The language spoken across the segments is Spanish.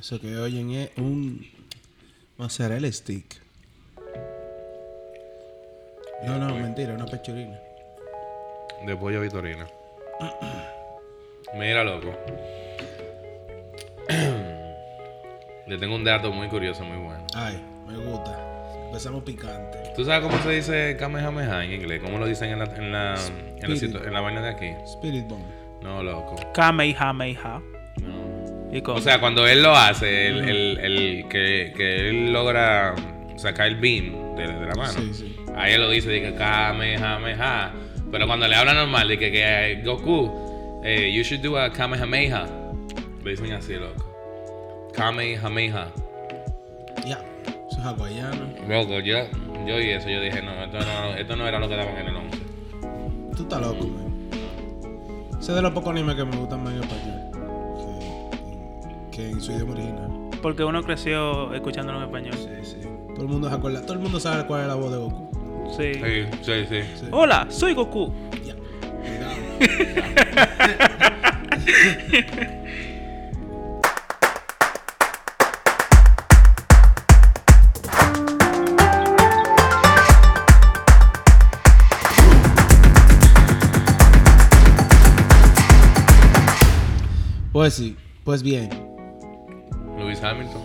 Eso que oyen es un mozzarella stick. No, no, mentira, una pechurina. De pollo vitorina. Mira, loco. Le tengo un dato muy curioso, muy bueno. Ay, me gusta. Empezamos picante. ¿Tú sabes cómo se dice Kamehameha en inglés? ¿Cómo lo dicen en la, en la, en la, en la vaina de aquí? Spirit Bomb. No, loco. Kamehameha. No. ¿Y cómo? O sea, cuando él lo hace, el, el, el que, que él logra sacar el beam de, de la mano, Sí, sí. ahí él lo dice, dice Kamehameha. Pero cuando le habla normal, dice que, que Goku, eh, you should do a Kamehameha. Lo dicen así, loco. Kamehameha. Ya. Eso es hawaiano. Loco, yo, yo y eso, yo dije, no, esto no, esto no era lo que daban en el 11. Tú estás loco, man. Ese es de los pocos animes que me gustan más en español. Que, que en su idioma original. Porque uno creció escuchándolo en español. Sí, sí. Todo el mundo se acuerda. Todo el mundo sabe cuál es la voz de Goku. Sí. Sí, sí, sí. Sí. Hola, soy Goku. Ya. Cuidado. Pues sí, pues bien. Lewis Hamilton.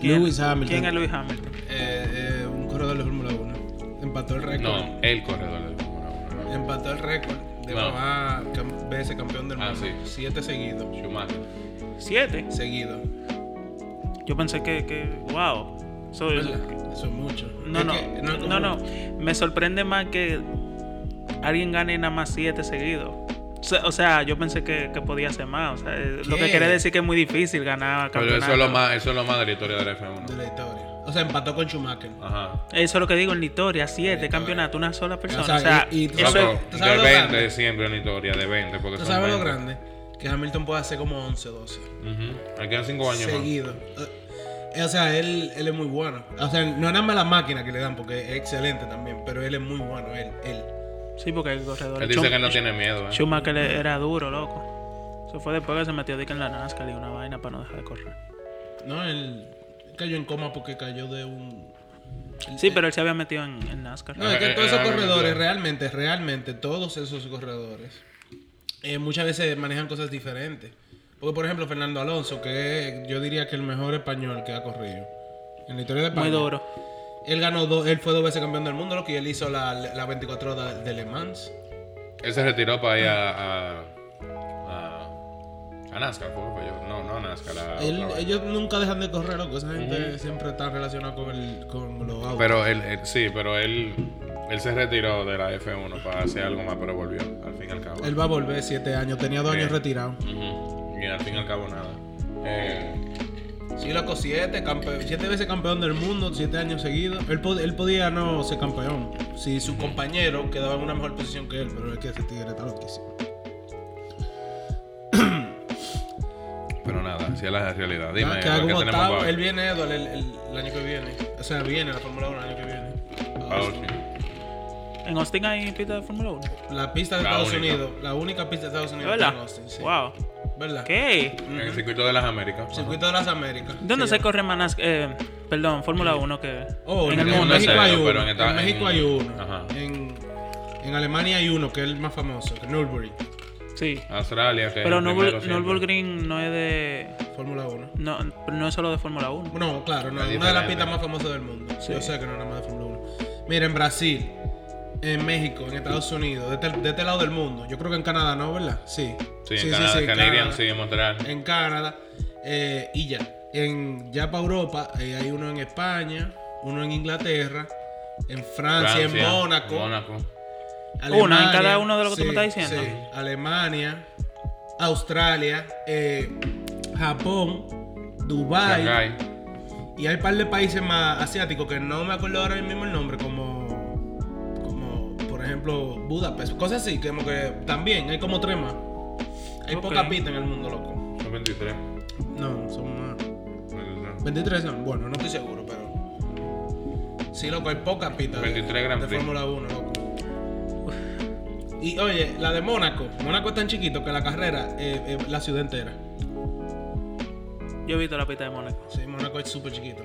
Lewis Hamilton. ¿Quién es Lewis Hamilton? Eh, eh, un corredor de Fórmula 1. Empató el récord. No, el corredor del Fórmula 1. Empató el récord de No. mamá cam- veces campeón del Ah, mundo. sí. Siete seguidos. Schumacher. Siete. Seguidos. Yo pensé que, que wow. Soy- ¿Verdad? Eso es mucho. no, Es no, que no, no. Me sorprende más que alguien gane nada más siete seguidos. O sea, yo pensé que, que podía ser más. O sea, eh, lo que quiere decir que es muy difícil ganar Pero campeonato. eso es lo más, eso es lo más de la historia de la F1. De la historia. O sea, empató con Schumacher. Ajá. Eso es lo que digo en la historia, siete Historia. campeonatos, una sola persona. sea, O sea, y- y tú eso sabes- es- ¿tú sabes de lo 20 grande? siempre en la historia, de 20. Porque ¿Tú son sabes lo 20. grande? Que Hamilton puede hacer como 11, 12. Ujú. Aquí quedan 5 años Seguido. Eh, O sea, él, él es muy bueno. O sea, no es nada más la máquina que le dan, porque es excelente también, pero él es muy bueno, él, él. Sí, porque el corredor. Él dice Schum- que no tiene miedo. ¿eh? Schumacher era duro, loco. Eso fue después que se metió de que en la NASCAR y una vaina para no dejar de correr. No, él cayó en coma porque cayó de un... Sí, pero él se había metido en, en NASCAR. No, es que todos esos corredores, realmente, realmente, todos esos corredores, eh, muchas veces manejan cosas diferentes. Porque, por ejemplo, Fernando Alonso, que es, yo diría que el mejor español que ha corrido en la historia de España. Muy duro. Él ganó dos, él fue dos veces campeón del mundo, lo que él hizo la, la 24 horas de Le Mans. Él se retiró para ir a. a, a, NASCAR, ¿fue? Yo. No, no a NASCAR. Él- ellos nunca dejan de correr, loco. Esa gente siempre está relacionada con, el, con los autos. Pero él, él- sí, pero él, él se retiró de la F1 para hacer algo más, pero volvió, al fin y al cabo. él va a volver siete años. Tenía dos años retirado. Y al fin y al cabo nada. Eh, Sí, loco, siete, campe- siete veces campeón del mundo, siete años seguidos. Él, pod- él podía no ser campeón si su compañero quedaba en una mejor posición que él, pero es que ese tigre está loquísimo. pero nada, así es la realidad. Dime, Ah, ¿qué tenemos octavo. para hoy? Él viene, Edward, el, el- el año que viene. O sea, viene la Fórmula 1 el año que viene. Hoy, sí. En Austin hay pista de Fórmula 1. La pista de La Estados única. Unidos, la única pista de Estados Unidos ¿Verdad? en Austin, sí. Wow. ¿Verdad? ¿Qué? En el circuito de las Américas. Circuito de las Américas. ¿Dónde Sí, se ya. corre más? Eh, perdón, Fórmula 1 que Oh, en en, el mundo? México hay uno. pero en México en- hay uno. Ajá. En, en Alemania hay uno que es el más famoso, que es Nürburgring, Sí. Australia, que Pero. Nürburgring no es de... Fórmula 1. No, no es solo de Fórmula 1. No, claro, no, Es una de las pistas más famosas del mundo. Sí. Yo sé que no es nada más de Fórmula 1. Mira, en Brasil, en México, en Estados Unidos, de este, de este lado del mundo. Yo creo que en Canadá, ¿no? ¿Verdad? Sí. Sí, en Canadá, en Canadian, Canadá. sí, en Montreal. En Canadá. eh, y ya. En, ya para Europa eh, hay uno en España, uno en Inglaterra, en Francia, en Mónaco. Mónaco. Una en cada uno de lo que tú me estás diciendo. Sí, Alemania, Australia, eh, Japón, Dubai Shanghái. y hay un par de países más asiáticos que no me acuerdo ahora mismo el nombre, como, ejemplo Budapest, cosas así, como que también hay como tres más. Hay Ok. pocas pistas en el mundo, loco. Son 23. No, son más. 23. 23 son, bueno, no estoy seguro, pero. Sí, loco, hay pocas pistas de- 23 Grand de. Fórmula 1, loco. Y oye, la de Mónaco. Mónaco es tan chiquito que la carrera es la ciudad entera. Yo he visto la pista de Mónaco. Sí, Mónaco es súper chiquito.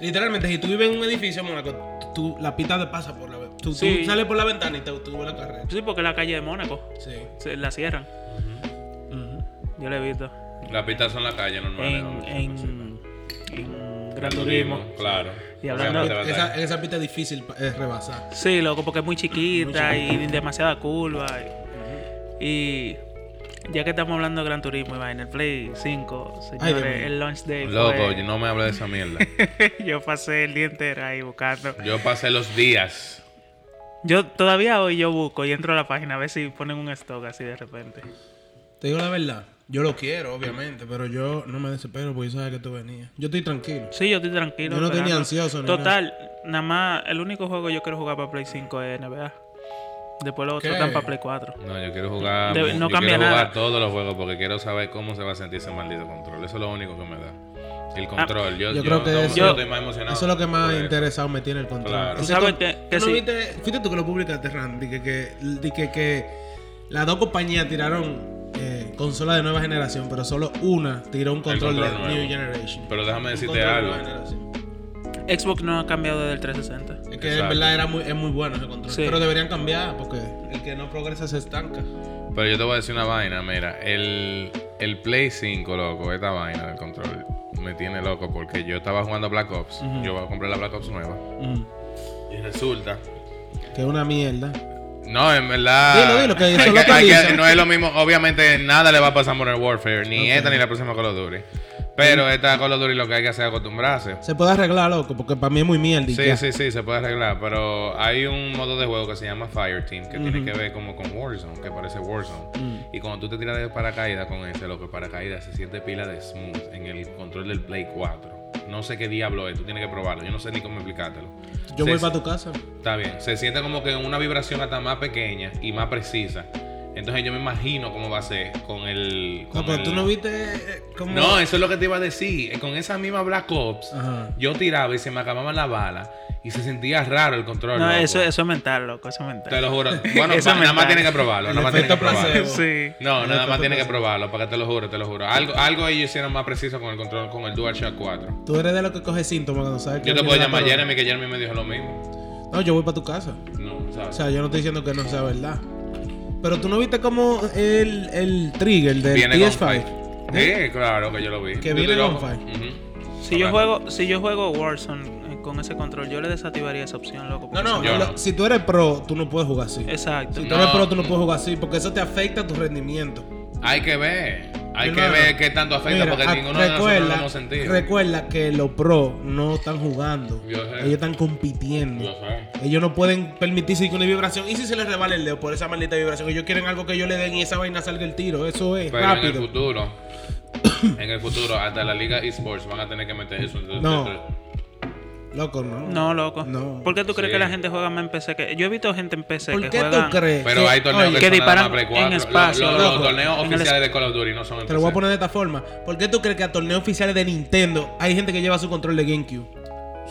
Literalmente, si tú vives en un edificio en Mónaco, tú, la pista te pasa por la tú, tú Sí. sales por la ventana y te, tú ves la carrera. Sí, porque es la calle de Mónaco. Sí. Se la cierran. Yo la he visto. Las pistas son la calle normales. En, ¿no? en, en Gran Turismo. Claro. Y hablando- Esa, esa pista es difícil es rebasar. Sí, loco, porque es muy chiquita y demasiada curva. Y, y ya que estamos hablando de Gran Turismo y vaina, el Play 5, Ay, Dios señores, el launch day. fue- Loco, no me hables de esa mierda. yo pasé el día entero ahí buscando. Yo pasé los días. Yo todavía hoy yo busco y entro a la página a ver si ponen un stock así de repente. Te digo la verdad. Yo lo quiero, obviamente, pero yo no me desespero porque yo sabía que tú venías. Yo estoy tranquilo. Sí, yo estoy tranquilo. Yo no estoy ni ansioso ni Total, nada más, el único juego que yo quiero jugar para Play 5 es NBA. Después los otros están para Play 4. No, yo quiero jugar. De- no yo cambia quiero jugar nada. todos los juegos porque quiero saber cómo se va a sentir ese maldito control. Eso es lo único que me da. El control. yo, Yo creo que no- eso- yo estoy más emocionado. Eso es lo que más interesado me tiene el control. Claro. Tú sabes que- que ¿Tú no sí. viste, fuiste tú que lo publicaste, Ran, de que, que, de que, que las dos compañías tiraron eh, consolas de nueva generación, pero solo una tiró un control, control de nuevo. New Generation. Pero déjame decirte de algo. Xbox no ha cambiado desde el 360. Es que en Exacto. verdad era muy, es muy bueno ese control. Sí. Pero deberían cambiar porque el que no progresa se estanca. Pero yo te voy a decir una vaina, mira, el, el Play 5, loco, esta vaina del control me tiene loco porque yo estaba jugando Black Ops, yo voy a comprar la Black Ops nueva. Y resulta, Que es una mierda. no, en verdad, Dilo, dilo, que hay eso que- hay localiza. que- no es lo mismo, obviamente nada le va a pasar a Modern Warfare, ni esta ni la próxima Call of Duty, pero esta Call of Duty lo que hay que hacer es acostumbrarse. Se puede arreglar, loco, porque para mí es muy mierda. y Sí, ya. sí, sí, se puede arreglar, pero hay un modo de juego que se llama Fireteam que tiene que ver como con Warzone, que parece Warzone. Mm. Y cuando tú te tiras de paracaídas con ese, lo que paracaídas se siente pila de smooth en el control del Play 4. No sé qué diablo es, tú tienes que probarlo, yo no sé ni cómo explicártelo. Yo Se- voy para tu casa. Está bien, se siente como que una vibración hasta más pequeña y más precisa. Entonces yo me imagino cómo va a ser con el... No, con pero el- tú no viste eh, cómo. No, eso es lo que te iba a decir. Con esa misma Black Ops, Ajá. yo tiraba y se me acababan las balas y se sentía raro el control. No, loco. eso, eso es mental, loco, eso es mental. Te lo juro. Bueno, nada más tienen que probarlo. El Nada más tienen que probarlo. Sí. No, El nada más tienen que probarlo, para que te lo juro, te lo juro. Algo, algo ellos hicieron más preciso con el control, con el DualShock 4. Tú eres de los que coge síntomas cuando sabes que. Yo te puedo la llamar a. Jeremy, que Jeremy me dijo lo mismo. No, yo voy para tu casa. No, O sea, yo no estoy diciendo que no sea verdad. Pero tú no viste cómo el, el trigger del Viene con PS5. Five. Sí, claro que yo lo vi. Que Yo viene con. Ujú. Si yo juego, si yo juego Warzone eh, con ese control, yo le desactivaría esa opción, loco. No, no, Yo lo- no. si tú eres pro, tú no puedes jugar así. Exacto. Si tú No. eres pro, tú no puedes jugar así, porque eso te afecta tu rendimiento. Hay que ver. Hay que Hermano, ver qué tanto afecta, mira, porque a- ninguno de nosotros lo recuerda, hemos sentido. recuerda que los pro no están jugando. Yo. Ellos están compitiendo. Yo. Ellos no pueden permitirse que una vibración. ¿Y si se les rebala el dedo por esa maldita vibración? Ellos quieren algo que ellos le den y esa vaina salga el tiro. Eso es Pero en el futuro, en el futuro, hasta la liga esports van a tener que meter eso. No. Loco, no. No, loco. No. ¿Por qué tú crees Sí. que la gente juega más en PC que yo he visto gente en PC ¿Por que qué juegan tú crees? Pero que- hay torneos oye, que, que son nada disparan más 4. en espacio, Los, los- torneos el oficiales es- de Call of Duty no son en Te lo voy a PC. poner de esta forma. ¿Por qué tú crees que a torneos oficiales de Nintendo hay gente que lleva su control de GameCube?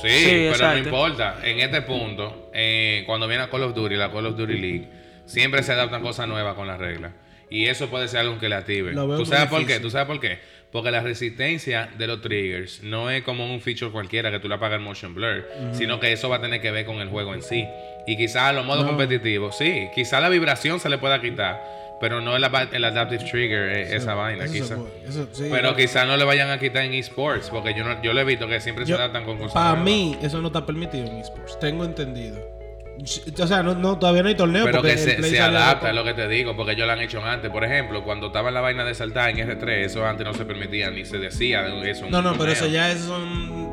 Sí, Sí, pero exacto. no importa. En este punto, eh, cuando viene a Call of Duty, la Call of Duty League, siempre se adaptan cosas nuevas con las reglas. Y eso puede ser algo que le active. Lo veo ¿Tú sabes por qué? ¿Tú sabes por qué? Porque la resistencia de los triggers no es como un feature cualquiera que tú le apagas el motion blur, sino que eso va a tener que ver con el juego en sí. Y quizás los modos No. competitivos, sí, quizás la vibración se le pueda quitar, pero no el, adaptive trigger, eh, esa vaina, quizás. sí. Pero quizás no le vayan a quitar en esports, porque yo no, yo le he visto que siempre Yo- se adaptan con cosas Para mí, eso no está permitido en esports. Tengo entendido. O sea, no, no, todavía no hay torneo. Pero porque que se, adapta, es lo que te digo, porque ellos lo han hecho antes. Por ejemplo, cuando estaba en la vaina de saltar en R3, eso antes no se permitía ni se decía de eso. No, no, pero eso ya es son.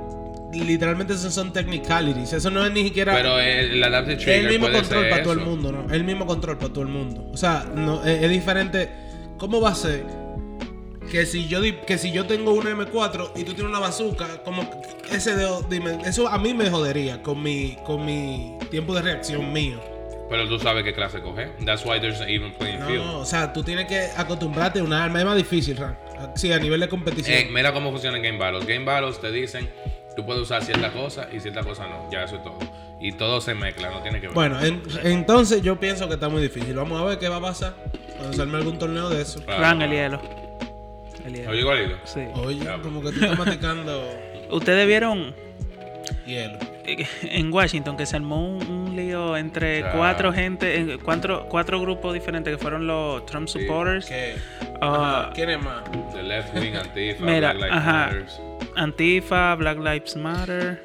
Literalmente esos son technicalities. Eso no es ni siquiera. Pero el, el adaptive es trigger el mismo puede control para todo el eso. mundo, ¿no? Es el mismo control para todo el mundo. O sea, no, es, es diferente. ¿Cómo va a ser que si yo di- que si yo tengo una M4 y tú tienes una bazooka, como ese dedo, dime, eso a mí me jodería con mi con mi tiempo de reacción mío. Pero tú sabes qué clase coger. That's why there's an even playing field. No, o sea, tú tienes que acostumbrarte a una arma, es más difícil, Ran. Sí, a nivel de competición. Eh, mira cómo funciona en Game Battles. Game Battles te dicen, tú puedes usar cierta cosa y cierta cosa no. Ya eso es todo. Y todo se mezcla, no tiene que ver. Bueno, en- entonces yo pienso que está muy difícil. Vamos a ver qué va a pasar cuando se arme algún torneo de eso. Fran, el hielo. Oye, igualito. Sí. Oye, Ya, como que tú estás masticando Ustedes vieron hielo. eh, en Washington que se armó un, un lío entre Claro. cuatro gente, eh, cuatro, cuatro grupos diferentes que fueron los Trump Sí. supporters, ¿Qué? ah, Ajá, ¿Quién es más? The left wing Antifa, Mira, Black Lives ajá. Matters. Antifa, Black Lives Matter,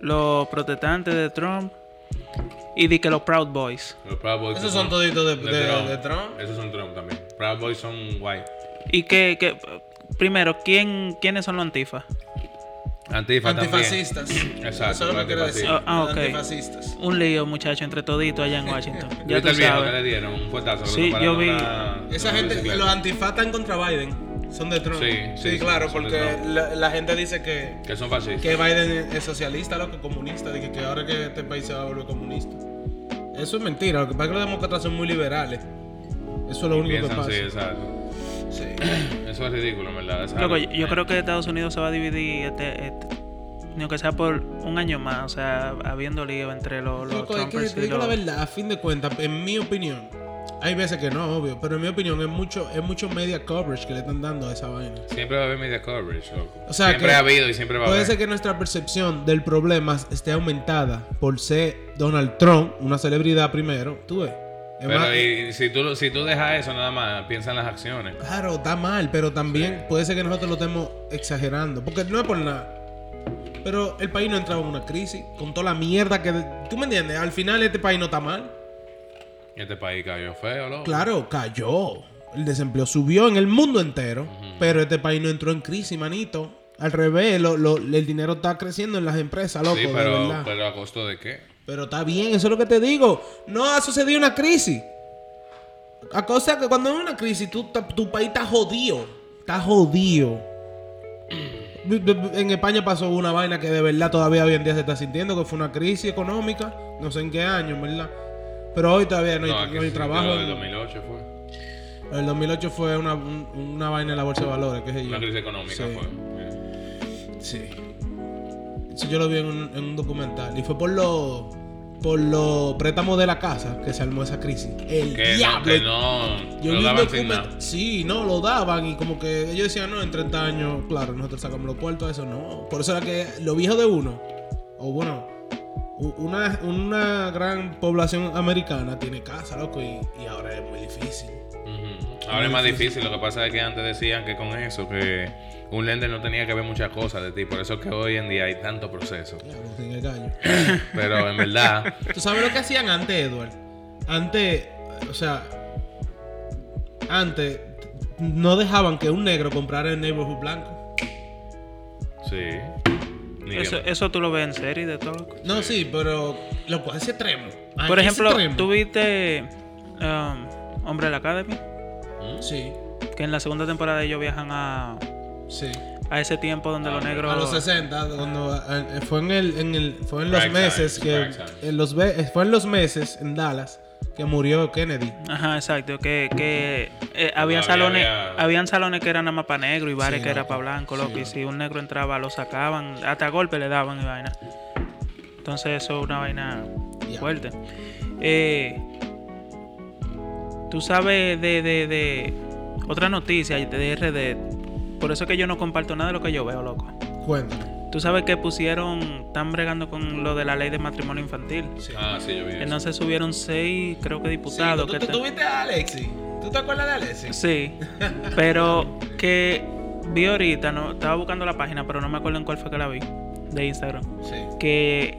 los protestantes de Trump y di que los Proud Boys. Los Proud Boys Esos son toditos de, de, Trump. de Trump. Esos son Trump también. Proud Boys son white. Y que, que primero, ¿quién, ¿quiénes son los Antifa? Antifa Antifascistas. Exacto, Eso es lo que quiero decir. Ah, ok. Antifascistas. Un lío, muchacho, entre toditos allá en Washington. ya ¿Viste tú el viejo que le sabes. dieron? Un fuetazo. Sí, yo vi. una- Esa una gente, bicicleta. los antifas están contra Biden. Son de Trump. Sí, Sí, sí, claro, porque la, la gente dice que, Que son fascistas. que Biden es socialista, loco, comunista. De que, que ahora que este país se va a volver comunista. Eso es mentira. Lo que pasa es que los demócratas son muy liberales. Eso es lo único que pasa. sí, exacto. Sí. Eso es ridículo, en verdad. Es Loco, algo- yo, yo creo que Estados Unidos se va a dividir, este, este, ni aunque sea por un año más, o sea, habiendo lío entre los, los Loco, es que te digo la verdad, a fin de cuentas, en mi opinión, hay veces que no, obvio, pero en mi opinión es mucho, es mucho media coverage que le están dando a esa vaina. Siempre va a haber media coverage, loco. O sea, siempre que ha habido y siempre va a Puede haber. ser que nuestra percepción del problema esté aumentada por ser Donald Trump, una celebridad primero, tú ves. Pero y, si, tú, si tú dejas eso nada más, piensa en las acciones. Claro, está mal, pero también puede ser que nosotros lo estemos exagerando. Porque no es por nada. Pero el país no ha entrado en una crisis con toda la mierda que... ¿Tú me entiendes? Al final este país no está mal. Este país cayó feo, loco. Claro, cayó. El desempleo subió en el mundo entero. Pero este país no entró en crisis, manito. Al revés, lo- lo- el dinero está creciendo en las empresas, loco, sí, pero, pero a costo de qué? Pero está bien, eso es lo que te digo. No ha sucedido una crisis. A cosa que cuando hay una crisis, tú, tu país está jodido. Está jodido. En España pasó una vaina que de verdad todavía hoy en día se está sintiendo, que fue una crisis económica. No sé en qué año, verdad. Pero hoy todavía no hay, No, no que hay sí, trabajo. Del 2008 fue. El 2008 fue una, un- una vaina en la bolsa de valores, qué sé yo. Una crisis económica Sí. fue. Sí. Eso yo lo vi en un, en un documental. Y fue por los por los préstamos de la casa que se armó esa crisis. El Que no, diablo. que no, Yo no daban sin nada. Sí, no, lo daban y como que ellos decían, no, en 30 años, claro, nosotros sacamos los puertos, eso no. Por eso era que lo viejo de uno, o bueno, una, una gran población americana tiene casa, loco, y, y ahora es muy difícil. Ahora es más difícil. Lo que pasa es que antes decían que con eso, que un lender no tenía que ver muchas cosas de ti. Por eso es que hoy en día hay tanto proceso. Claro. Pero en verdad, ¿Tú sabes lo que hacían antes, Edward? Antes, o sea, antes no dejaban que un negro comprara el neighborhood blanco. sí. Eso, eso tú lo ves en serie de todo. No, sí, pero lo cual es extremo. Por ejemplo, tú viste um, Hombre de la Academy, ¿Mm? Sí, que en la segunda temporada ellos viajan a, sí. a ese tiempo donde los negros... A los 60, cuando eh, fue en el, en el fue en los meses times, que en los fue en los meses en Dallas que murió Kennedy. Ajá, exacto, que, que eh, había salones, había- habían salones que eran nada más para negro y bares Sí, que era loco. para blanco, loco, Sí, y si un negro entraba lo sacaban, hasta golpe le daban y vaina. Entonces eso es una vaina fuerte. Eh, Tú sabes de, de, de otra noticia de RD, por eso es que yo no comparto nada de lo que yo veo, loco. Cuéntame. Tú sabes que pusieron, están bregando con lo de la ley de matrimonio infantil. Sí. Ah, sí, yo vi eso. Entonces subieron seis, creo que diputados. ¿Tú, que tú, te- tú viste a Alexi? ¿Tú te acuerdas de Alexi? Sí, pero que vi ahorita, no, estaba buscando la página, pero no me acuerdo en cuál fue que la vi, de Instagram, Sí. que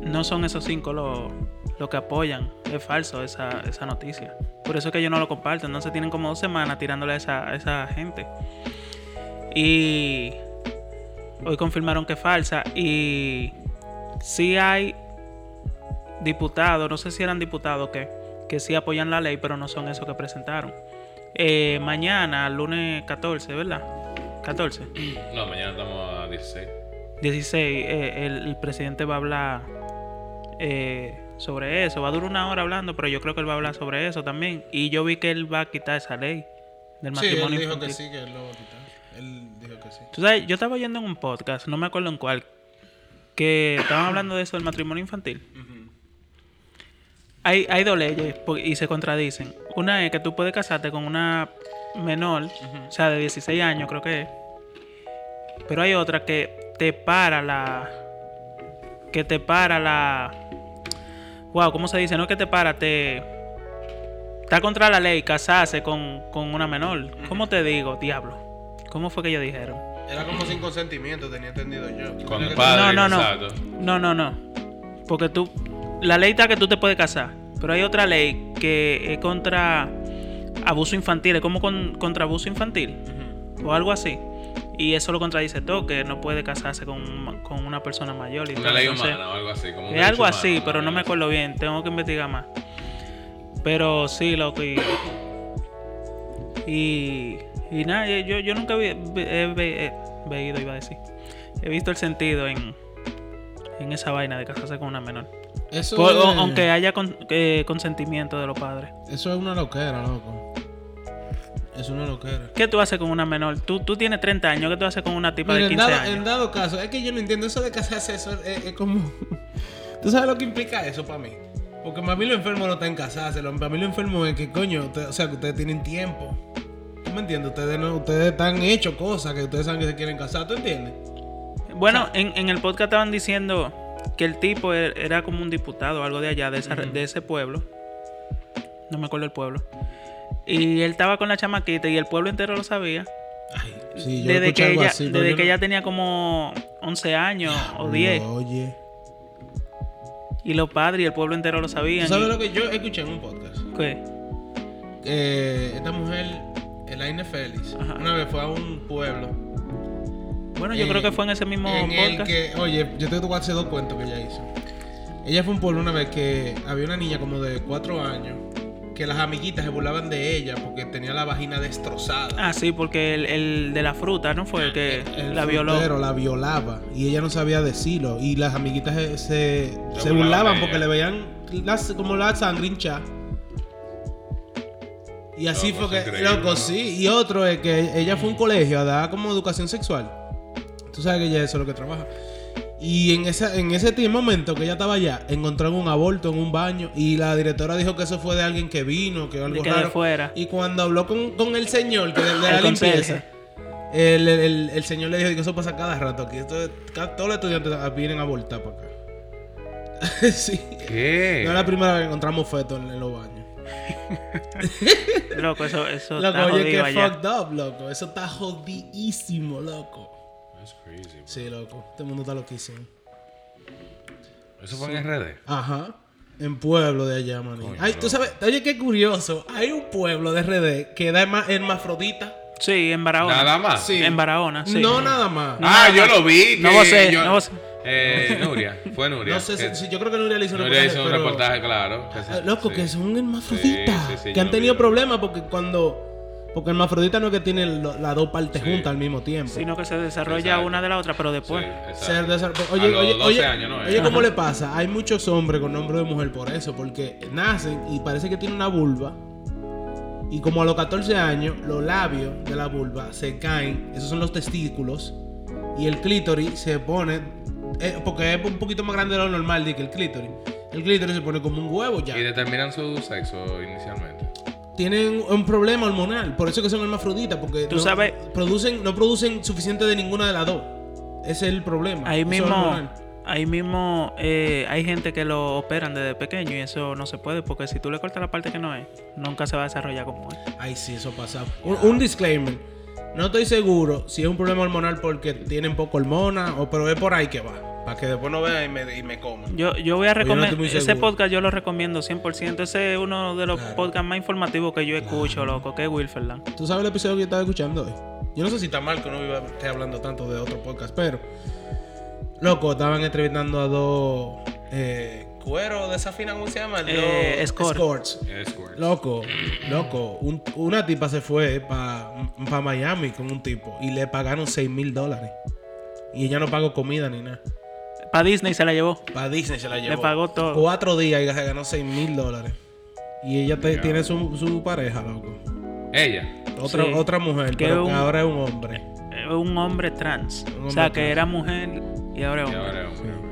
no son esos cinco los los que apoyan, es falso esa, esa noticia. Por eso es que yo no lo comparto, entonces tienen como dos semanas tirándole a esa, a esa gente. Y hoy confirmaron que es falsa y sí hay diputados, no sé si eran diputados que, que sí apoyan la ley, pero no son esos que presentaron. Eh, mañana, lunes 14, ¿verdad? 14. No, mañana estamos a 16. 16, eh, el, el presidente va a hablar eh, sobre eso. Va a durar una hora hablando, pero yo creo que él va a hablar sobre eso también. Y yo vi que él va a quitar esa ley del Sí, él matrimonio dijo infantil. que sí, que él lo va a quitar. Él que sí. Tú sabes, yo estaba oyendo en un podcast, no me acuerdo en cuál, que estaban hablando de eso del matrimonio infantil. Hay, hay dos leyes y se contradicen. Una es que tú puedes casarte con una menor, o sea, de 16 años creo que es. Pero hay otra que te para la... Que te para la... Wow, ¿cómo se dice? No es que te para, te... Está contra la ley casarse con, con una menor. ¿Cómo te digo, diablo? ¿Cómo fue que ellos dijeron? Era como sin consentimiento, tenía entendido yo. Con que- padre, no, no, no. exacto. No, no, no. Porque tú. La ley está que tú te puedes casar. Pero hay otra ley que es contra abuso infantil. Es como con- contra abuso infantil. O algo así. Y eso lo contradice todo, que no puede casarse con, con una persona mayor. Y Una todo. ley Entonces, humana o algo así. Como un Es algo humano, así, pero no me acuerdo bien. Tengo que investigar más. Pero sí, loco. Y, y, y nada, yo, yo nunca he, ve- he veído, iba a decir. He visto el sentido en, en esa vaina de casarse con una menor. Eso, Por- es, o- aunque haya con- eh, consentimiento de los padres. eso es una loquera, loco. Es una loquera. ¿Qué tú haces con una menor? Tú, tú tienes 30 años, ¿qué tú haces con una tipa Mira, de en 15 dado, años? en dado caso, es que yo no entiendo eso de casarse, eso es, es como... ¿Tú sabes lo que implica eso para mí? Porque para mí lo enfermo no está en casarse, para mí lo enfermo es que, coño, o sea, que ustedes tienen tiempo. ¿Tú me entiendes? Ustedes, no, ustedes están hechos cosas que ustedes saben que se quieren casar, ¿tú entiendes? Bueno, en, en el podcast estaban diciendo que el tipo er- era como un diputado algo de allá, de, esa- de ese pueblo. No me acuerdo el pueblo. Y él estaba con la chamaquita y el pueblo entero lo sabía. Ay, sí, yo desde que, algo ella, así, desde yo que no- ella tenía como 11 años o 10. Oye. Y los padres y el pueblo entero lo ¿Tú sabían. sabes y- lo que yo escuché en un podcast? ¿Qué? Eh, esta mujer, Elaine Félix, Ajá. una vez fue a un pueblo. Bueno, yo creo que fue en ese mismo en el podcast. que, oye, yo te voy a hacer dos cuentos que ella hizo. Ella fue a un pueblo una vez que había una niña como de cuatro años que las amiguitas se burlaban de ella porque tenía la vagina destrozada. Ah, sí, porque el, el de la fruta, ¿no fue el que El la violó? frutero la violaba y ella no sabía decirlo y las amiguitas se, se, se burlaban porque le veían las- como la sangre hinchada. Y así fue que, increíble, loco, ¿no? sí. Y otro es que ella fue a un colegio a dar como educación sexual. Tú sabes que ella eso es lo que trabaja. Y en, esa, en ese momento que ella estaba allá, encontraron un aborto en un baño y la directora dijo que eso fue de alguien que vino, que algo que de raro. fuera. Y cuando habló con, con el señor, que de, de la El limpieza, conserje. el, el- el- el señor le dijo que eso pasa cada rato aquí. Esto todos los estudiantes vienen a abortar para acá. sí. ¿Qué? No es la primera vez que encontramos fetos en, en los baños. Loco, eso, eso Loco, está oye, que jodido allá. fucked up, loco. Eso está jodidísimo, loco. That's crazy. bro. Sí, loco. Este mundo está loquísimo. Eso fue en RD. Ajá. En pueblo de allá, maní. Coño, Ay, tú loco. sabes, oye, qué curioso. Hay un pueblo de RD que da herma- hermafrodita. Sí, en Barahona. Nada más. Sí. En Barahona, sí. No nada más. Ah, yo lo vi. No vos sé, yo- no vos sé. Eh, Nuria. Fue Nuria. No sé que- si, yo creo que Nuria le hizo un Nuria reportaje, hizo un pero- reportaje, claro. que se- Ah, Loco, sí. que son hermafroditas. Sí, sí, sí, que han tenido problemas porque cuando. Porque el hermafrodita no es que tiene las dos partes Sí. juntas al mismo tiempo. Sino que se desarrolla Exacto. una de la otra, pero después. A Oye, los oye, 12 oye, años, ¿no? oye. ¿cómo le pasa? Hay muchos hombres con nombre de mujer por eso, porque nacen y parece que tienen una vulva. Y como a los 14 años, los labios de la vulva se caen, esos son los testículos, y el clítoris se pone, eh, porque es un poquito más grande de lo normal de que el clítoris. El clítoris se pone como un huevo ya. Y determinan su sexo inicialmente. Tienen un problema hormonal, por eso que son hermafroditas, porque Tú no, sabes- producen, no producen suficiente de ninguna de las dos. Ese es el problema. Ahí Eso es mismo, hormonal. ahí mismo eh, hay gente que lo operan desde pequeño y eso no se puede porque si tú le cortas la parte que no es, nunca se va a desarrollar como es. Ay, sí, eso pasa. Un, un disclaimer. No estoy seguro si es un problema hormonal porque tienen poco hormona o pero es por ahí que va. Para que después no vean y me, y me coman. Yo, yo voy a no recomendar, ese podcast yo lo recomiendo 100%. Ese es uno de los Claro. podcasts más informativos que yo escucho, loco, que es Wilferland. ¿Tú sabes el episodio que yo estaba escuchando hoy? Yo no sé si está mal que uno iba- esté hablando tanto de otro podcast, pero... Loco, estaban entrevistando a dos... Eh, cuero desafina, ¿cómo se llama? Eh, escort. escorts. Escort. Loco, loco. un- una tipa se fue para Miami con un tipo y le pagaron 6 mil dólares. Y ella no pagó comida ni nada. Para Disney se la llevó. Para Disney se la llevó. pagó todo. Cuatro días y se ganó 6 mil dólares. Y ella te- tiene su, su pareja, loco. Ella. Otra, Sí. otra mujer, Que pero un- que ahora es un hombre. Es un hombre trans. Un o sea, que era mujer y ahora es Y hombre. ahora es hombre.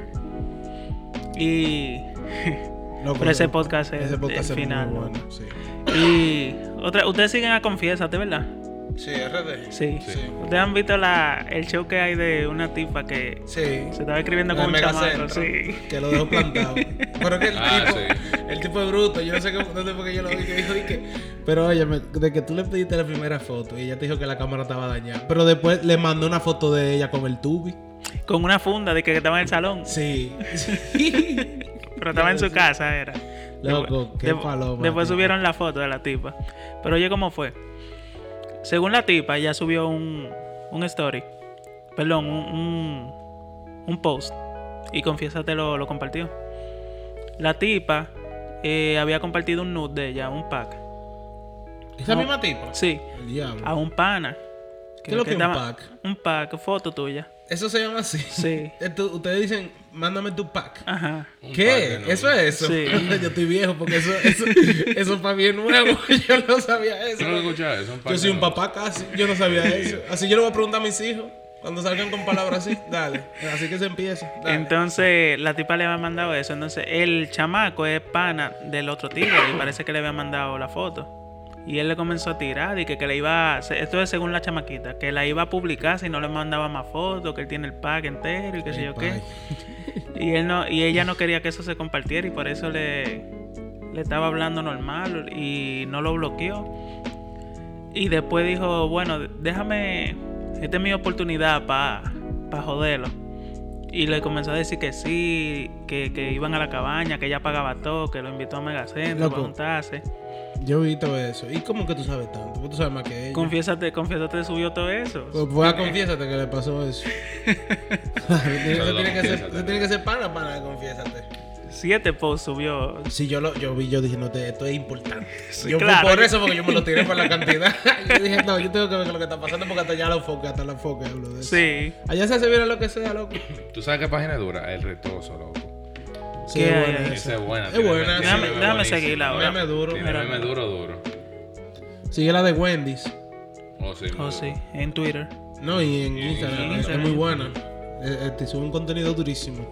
Y Loco, Pero ese podcast es Ese podcast el es muy final, bueno, loco. sí. Y otra, ustedes siguen a Confiésate, ¿verdad? Sí, RD. Sí. Sí. Ustedes han visto la, el show que hay de una tipa que Sí. se estaba escribiendo En con un chamaco. Sí. Que lo dejó plantado. Pero que el Ah, tipo, sí. el tipo es bruto. Yo no sé qué, dónde fue que yo lo vi que dijo y que. Pero oye, de que tú le pediste la primera foto y ella te dijo que la cámara estaba dañada. Pero después le mandó una foto de ella con el tubi. Con una funda de que estaba en el salón. Sí. Pero estaba en su casa, era. Loco, qué Después- paloma. Después subieron la foto de la tipa. Pero oye, ¿cómo fue? Según la tipa, ella subió un, un story. Perdón, un, un, un post. Y confiésate lo, lo compartió. La tipa eh, había compartido un nude de ella, un pack. ¿Esa misma tipa? Sí, El diablo. a un pana. ¿Qué es lo que un pack? Un pack, foto tuya. Eso se llama así. Sí. Esto- ustedes dicen, mándame tu pack. Ajá. ¿Qué? ¿Eso es eso? Sí. Yo estoy viejo porque eso, eso, eso para bien nuevo. Yo no sabía eso. ¿Tú no lo escuchabas? Eso, Yo soy un papá casi. Yo no sabía eso. Así yo le voy a preguntar a mis hijos. Cuando salgan con palabras así, dale. Así que se empieza. Dale. Entonces la tipa le había mandado eso. Entonces el chamaco es pana del otro tigre y parece que le había mandado la foto. Y él le comenzó a tirar y que, que le iba. Esto es según la chamaquita. Que la iba a publicar si no le mandaba más fotos. Que él tiene el pack entero y qué sé yo qué. Y, él no, y ella no quería que eso se compartiera y por eso le, le estaba hablando normal y no lo bloqueó. Y después dijo, bueno, déjame, esta es mi oportunidad para joderlo. Y le comenzó a decir que sí, que, que iban a la cabaña, que ella pagaba todo, que lo invitó a Megacentro para juntarse. Yo vi todo eso. ¿Y cómo que tú sabes tanto? Porque tú sabes más que ella. Confiésate, confiésate, subió todo eso. Pues fue a confiésate que le pasó eso. eso, tiene que ser, eso tiene que ser pana, confiésate. Siete posts subió. Si yo lo yo vi, yo dije, no, te, esto es importante. yo claro. por eso, porque yo me lo tiré por la cantidad. yo dije, no, yo tengo que ver lo que está pasando porque hasta allá lo foque, hasta la foque hablo de eso. Sí. Allá se hace bien lo que sea, loco. ¿Tú sabes qué página es dura? El retoso, loco. Sí, ¿Qué es buena Esa es buena. Es buena, sí. Déjame, déjame seguirla ahora. Meme duro. Meme duro, duro. Sigue la de Wendy's. Oh, sí. Oh, sí, en Twitter. No, y en Y en Instagram. Es, Instagram. muy buena. Eh, eh, te sube un contenido durísimo.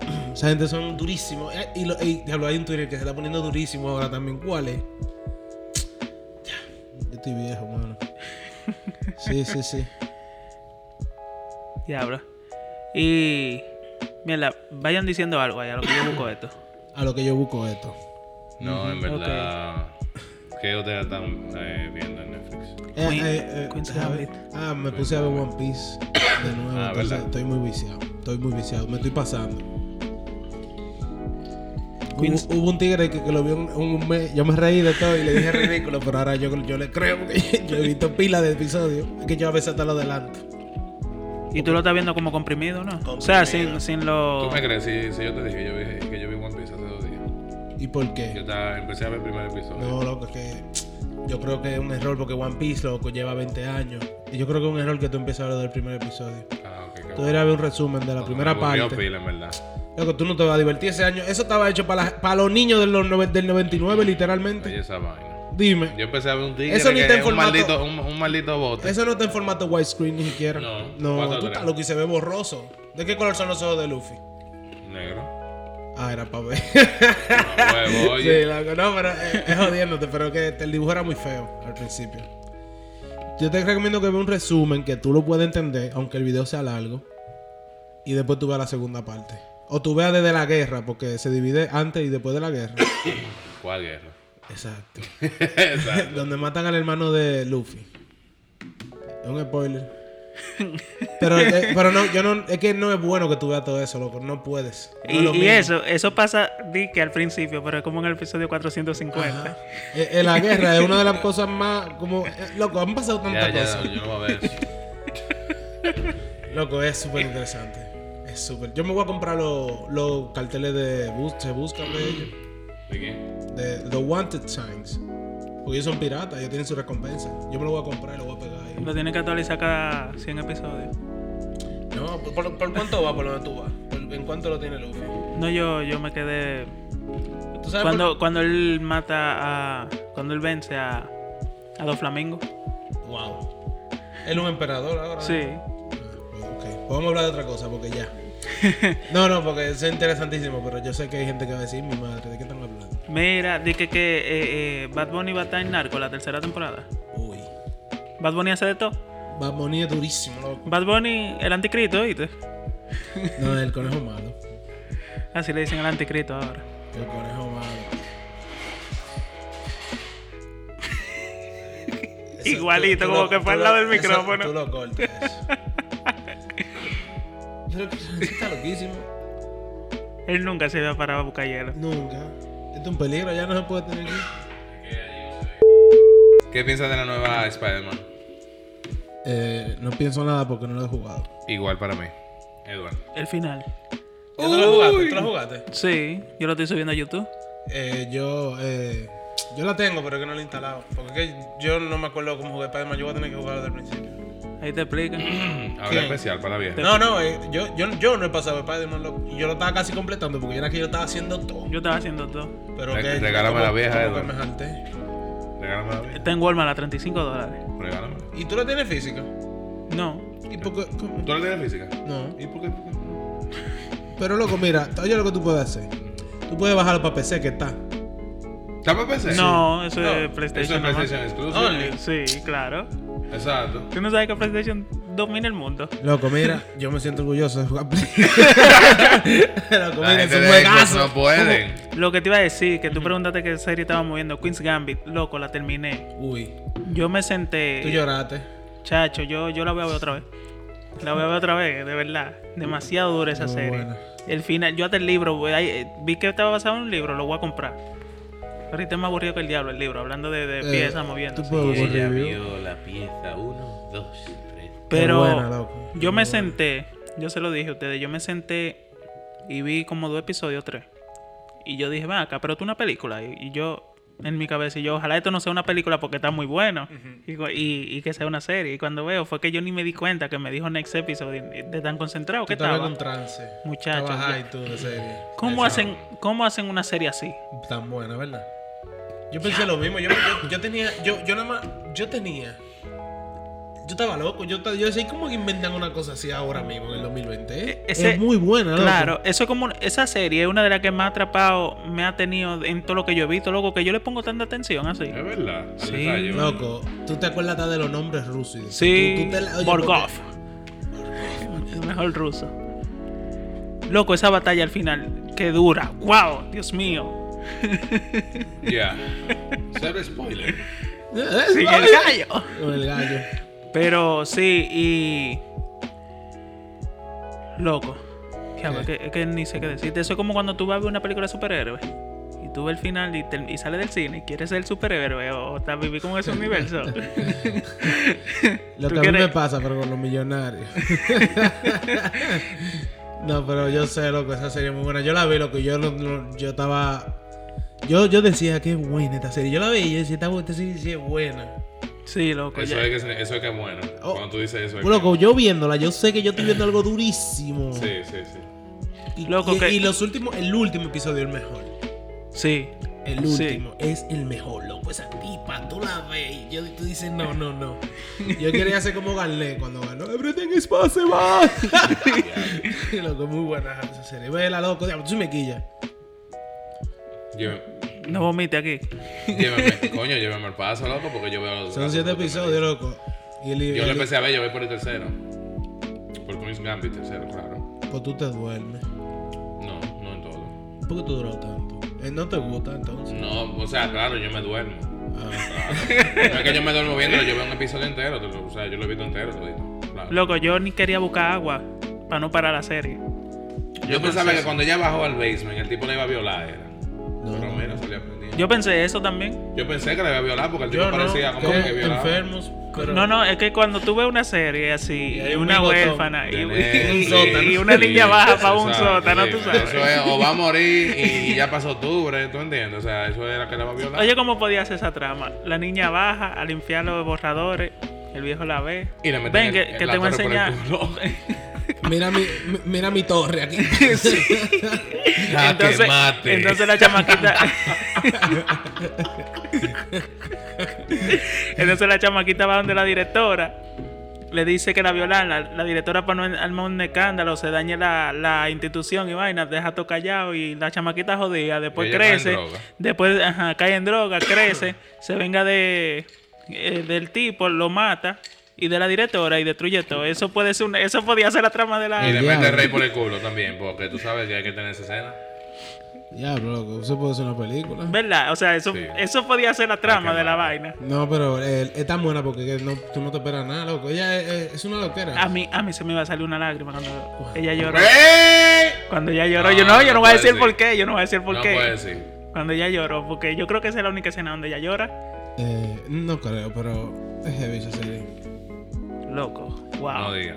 Esa gente son durísimos. Eh, y, lo, y diablo, hay un Twitter que se está poniendo durísimo ahora también. ¿Cuál es? Ya, Yo estoy viejo, mano. Sí, sí, sí. Diablo. Y. Mira, vayan diciendo algo ahí a lo que yo busco esto. A lo que yo busco esto. No, en verdad. ¿Qué ustedes están eh, viendo en Netflix? Eh, Queen- eh, eh, Queen's déjame- Gambit. ah, me puse a ver One Piece de nuevo. Ah, entonces ¿verdad? estoy muy viciado. Estoy muy viciado. Me estoy pasando. Queen's- Hubo, hubo un tigre que, que lo vio un, un mes. Yo me reí de todo y le dije ridículo, pero ahora yo, yo le creo porque yo he visto pila de episodios. Es que yo a veces hasta lo adelanto. Y tú lo estás viendo como comprimido, ¿no? O sea, sin, sin lo. ¿Tú me crees si, si yo te dije que yo vi, que yo vi One Piece hace dos días? ¿Y por Yo qué? estaba, empecé a ver el primer episodio. No, loco, es que yo creo que es un error porque One Piece, loco, lleva 20 años. Y yo creo que es un error que tú empiezas a ver del primer episodio. Ah, ok, Tú deberías ver un resumen de la No, primera me parte. pila, en verdad. Loco, tú no te vas a divertir ese año. Eso estaba hecho para, la- para los niños del, del 99, literalmente. Oye, esa vaina. Dime. Yo empecé a ver un tigre Eso ni que está en es un formato- maldito, un, un maldito bote. Eso no está en formato widescreen ni siquiera. No, No, tú estás loco y se ve borroso. ¿De qué color son los ojos de Luffy? Negro. Ah, era para ver. No, huevo, oye. Sí, loco, no, pero es, es jodiéndote, pero que el dibujo era muy feo al principio. Yo te recomiendo que veas un resumen que tú lo puedes entender, aunque el video sea largo. Y después tú veas la segunda parte. O tú veas desde la guerra, porque se divide antes y después de la guerra. ¿Cuál guerra? Exacto. Exacto. Donde matan al hermano de Luffy. Es un spoiler. Pero, eh, pero no, yo no, es que no es bueno que tú veas todo eso, loco. No puedes. No es Y, lo y eso, eso pasa, di que al principio, pero es como en el episodio 450. Ajá. Eh, eh, la guerra es una de las cosas más como loco, han pasado tantas Ya, ya, cosas. no, yo no voy a ver eso. Loco, es súper interesante. Es súper. Yo me voy a comprar los los carteles de bus, se buscan de ellos. ¿De qué? De The Wanted Signs. Porque ellos son piratas, ellos tienen su recompensa. Yo me lo voy a comprar y lo voy a pegar ahí. Lo tienes que actualizar cada 100 episodios. No, ¿por, por- por cuánto va por donde tú vas? ¿Por- ¿En cuánto lo tiene Luffy? No, yo, yo me quedé. ¿Tú sabes Cuando, cuando él mata a. Cuando él vence a. A dos flamingos. por- Wow. Él es un emperador ahora. Sí. Ah, ok. Pues vamos a hablar de otra cosa porque ya. No, no, porque es interesantísimo, pero yo sé que hay gente que va a decir, mi madre, ¿de qué están hablando? Mira, di que, que eh, eh, Bad Bunny va a estar en Narco la tercera temporada. Uy. Bad Bunny hace de todo. Bad Bunny es durísimo, loco. Bad Bunny, el anticristo, ¿oíste? No, el conejo malo. Así le dicen el anticristo ahora. El conejo malo. Eso, Igualito, tú- tú como lo- que fue al lado del eso micrófono. Tú lo cortas. Pero eso está loquísimo. Él nunca se iba para a buscar hielo. Nunca. Esto es un peligro, ya no se puede tener aquí. ¿Qué piensas de la nueva Spider-Man? Eh, no pienso nada porque no lo he jugado. Igual para mí. Edward. El final. ¿Ya tú lo jugaste? ¿Tú lo jugaste? Sí, yo lo estoy subiendo a YouTube. Eh, yo, eh, yo la tengo, pero es que no la he instalado. Porque es que yo no me acuerdo cómo jugué Spider-Man. Yo voy a tener que jugarlo desde el principio. Ahí te explican. Ahora ¿Quién? especial para la vieja. No, no, eh, yo, yo, yo no he pasado Spider-Man. loco. Y Yo lo estaba casi completando porque era que yo estaba haciendo todo. Yo estaba haciendo todo. Pero Re- que. regálame como- la vieja, como que me jalté. Regálame la vieja. Está en Walmart a 35 dólares. Regálame. ¿Y tú la tienes física? No. ¿Y por qué? cómo? ¿Tú la tienes física? No. ¿Y por qué? por qué? Pero loco, mira, oye lo que tú puedes hacer. Tú puedes bajarlo para PC que está. ¿Está para PC? No, eso No, es Eso PlayStation. es nomás. PlayStation Exclusive. Only. Sí, claro. Exacto. ¿Tú no sabes que PlayStation domina el mundo? Loco, mira, yo me siento orgulloso de jugar Play. loco, mira, es un juegazo. no pueden. Lo que te iba a decir, que tú preguntaste qué serie estaba moviendo. Queen's Gambit, loco, la terminé. Uy, Yo me senté. tú lloraste. Chacho, yo, yo la voy a ver otra vez. La voy a ver otra vez, de verdad. Demasiado dura esa Muy serie. buena. El final, yo hasta el libro, vi que estaba basado en un libro, lo voy a comprar. Ahorita es más aburrido que el diablo el libro, hablando de, de Eh, piezas moviendo. tú puedes ver Ella vio la pieza 1, 2, 3. Pero Qué buena, loco. yo me buena. senté, yo se lo dije a ustedes, yo me senté y vi como dos episodios, tres. Y yo dije, ven acá, pero tú una película. Y, y yo, en mi cabeza, y yo, ojalá esto no sea una película porque está muy bueno. y, y- y que sea una serie. Y cuando veo, fue que yo ni me di cuenta que me dijo Next Episode de, tan concentrado que estaba. con trance. Muchacho, Estabas ya- high tú de serie. ¿Cómo hacen, ¿Cómo hacen una serie así? Tan buena, ¿verdad? Yo pensé lo mismo. Yo, yo, yo tenía. Yo, yo nada más. Yo tenía. Yo estaba loco. Yo, yo decía, ¿cómo que inventan una cosa así ahora mismo en el 2020? eh? Ese- es muy buena, loco. Claro, eso es como esa serie es una de las que más atrapado me ha tenido en todo lo que yo he visto, loco, que yo le pongo tanta atención así. Es verdad. Sí. Loco, tú te acuerdas de los nombres rusos. Sí, tú- tú te la- oye, Borgov. porque- El mejor ruso. Loco, esa batalla al final, que dura. ¡Wow! Dios mío. Ya. Cero spoiler. Sí, el gallo. El gallo. Pero sí, y. Loco. Diablo, es que, es que ni sé qué decirte. Eso es como cuando tú vas a ver una película de superhéroes. Y tú ves el final y, te- y sales del cine y quieres ser superhéroe o, estás vivir como ese universo. Lo ¿Tú que a mí me pasa, pero con los millonarios. no, pero yo sé, loco, esa serie es muy buena. Yo la vi, loco, yo, no- no- yo estaba... Yo, yo decía que es buena esta serie. Yo la veía y decía, esta, esta serie sí es buena. Sí, loco. Eso ya- es que eso es que es bueno. Oh. Cuando tú dices eso es loco, yo viéndola, yo sé que yo estoy viendo algo durísimo. Sí, sí, sí. Y, Loco, y- que- y los últimos, el último episodio es el mejor. Sí. El Sí. último es el mejor, loco. Esa tipa, tú la ves y yo, tú dices, no, no, no. Yo quería hacer como Garnet cuando ganó Everything is possible. loco, muy buena esa serie. Vela, loco. Tú sí me quilla. Llévame, No vomite aquí. llévame- coño, llévame al paso, loco, porque yo veo los... Son siete episodios, loco. Y el, Yo el- lo empecé a ver, yo voy por el tercero. Por Queen's Gambit, tercero, claro. Pues tú te duermes. No, no en todo. ¿Por qué tú duras tanto? Eh, ¿No te gusta entonces? No, o sea, claro, yo me duermo. Ah. Claro. No es que yo me duermo viéndolo, yo veo un episodio entero, o sea, yo lo he visto entero, todito, claro. Loco, yo ni quería buscar agua para no parar la serie. Yo pensaba que cuando ella bajó al basement, el tipo la iba a violar, era. Yo pensé eso también. Yo pensé que la iba a violar porque el tipo Yo no, parecía como que que violaba. enfermos. Pero... No, no, es que cuando tú ves una serie así, Y una huérfana y, una niña baja para un sótano, sí. tú sabes. Eso es, o va a morir y, y ya pasó octubre, ¿tú entiendes? O sea, eso era que la va a violar. Oye, ¿cómo podía hacer esa trama? La niña baja a limpiar los borradores, el viejo la ve. y le meten Ven, el- que, que la te voy a enseñar. Mira mi, mi- mira mi torre aquí. La entonces, entonces la chamaquita. entonces la chamaquita va donde la directora. le dice que la violan, la, la directora para no armar un escándalo, se dañe la, la institución y vaina, deja todo callado y la chamaquita jodida, después Ella crece, después ajá, cae en droga, crece, se venga de eh, del tipo, lo mata y de la directora y destruye todo. Eso puede ser una- eso podía ser la trama de la Y le mete el rey por el culo también, porque tú sabes que hay que tener esa escena. Diablo, loco. Eso puede ser una película. ¿Verdad? O sea, eso, Sí. eso podía ser la trama de la vaina. No, pero eh, es tan buena porque que no, tú no te esperas nada, loco. Ella es, una loquera. A mí, a mí se me iba a salir una lágrima cuando ella lloró. ¡Ey! Cuando ella lloró, No, yo no, yo no no voy a puede decir por qué, yo no voy a decir por no qué. puede decir. Cuando ella lloró, porque yo creo que esa es la única escena donde ella llora. Eh, no creo, pero es heavy esa serie. Loco, No wow. diga.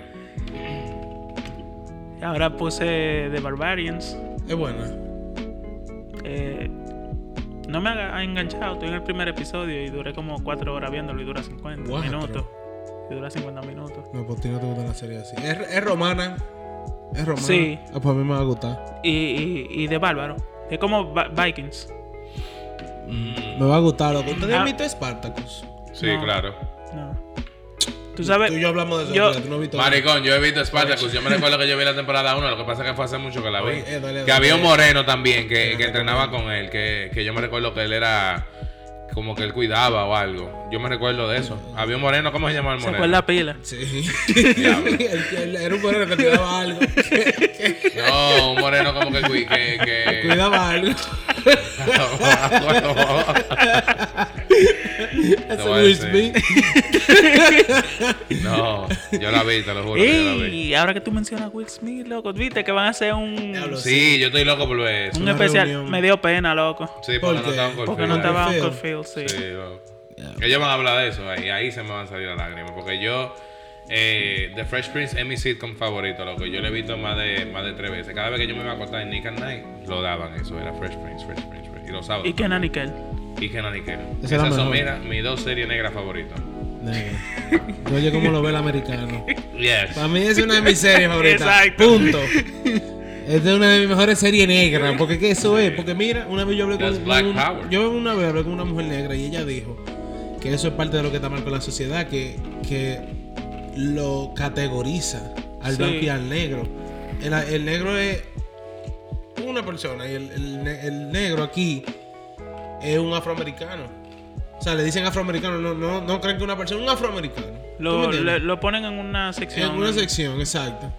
Ahora puse The Barbarians. Es buena. Eh, no me ha ha enganchado, estoy en el primer episodio y duré como 4 horas viéndolo y dura 50 Cuatro. minutos. Y dura 50 minutos. No, pues ti no te gusta la serie así. Es, es romana. Es romana. Sí. Ah, pues a mí me va a gustar. Y, y, y de Bárbaro. Es como Vikings. Me va a gustar, loco. ¿Ustedes Ah. han visto Spartacus? Sí, No. claro. No. Tú sabes. Tú y yo hablamos de eso. yo- pero tú no has visto Maricón, yo he visto Spartacus. Yo me recuerdo que yo vi la temporada 1. Lo que pasa es que fue hace mucho que la vi. Oye, eh, dale, que había un moreno también que, que entrenaba con él. Que, que yo me recuerdo que él era como que él cuidaba o algo. Yo me recuerdo de eso. Había un moreno, ¿cómo se llama el Se moreno? fue la pila. Sí. Era un moreno que cuidaba algo. No, un moreno como que. que, que... cuidaba algo. Voy a Will. Smith. No, yo la vi, te lo juro. Y ahora que tú mencionas a Will Smith, loco, viste que van a hacer un, Sí, yo estoy loco por ver eso. un una especial. reunión. Me dio pena, loco. Sí, ¿Por porque no qué? estaban Porque Phil. no estaba Phil. Uncle Phil, sí. Sí, loco. Ellos van a hablar de eso y ahí se me van a salir las lágrimas. Porque yo, eh, The Fresh Prince es mi sitcom favorito, loco. Yo lo he visto más de, más de tres veces. Cada vez que yo me iba a acostar en Nick at Night, lo daban eso. Era Fresh Prince, Fresh Prince. Fresh- Y los sábados. Y Kenan y Kel. Y Kel. Esa es la Esas son, mejor. mira, mis dos series negras favoritas. Negro. Oye, cómo lo ve el americano. Yes. Para mí es una de mis series favoritas. Exacto. Punto. Es de una de mis mejores series negras. Porque que eso es. Porque mira, una vez yo hablé con, Black un- Power. Yo una vez hablé con una mujer negra y ella dijo que eso es parte de lo que está mal con la sociedad. Que, que lo categoriza al Sí. blanco y al negro. El, el negro es una persona y el, el ne- el negro aquí es un afroamericano. O sea, le dicen afroamericano, no, no, no creen que una persona, un afroamericano. ¿Tú me Lo, le- lo ponen en una sección. En una sección, exacto.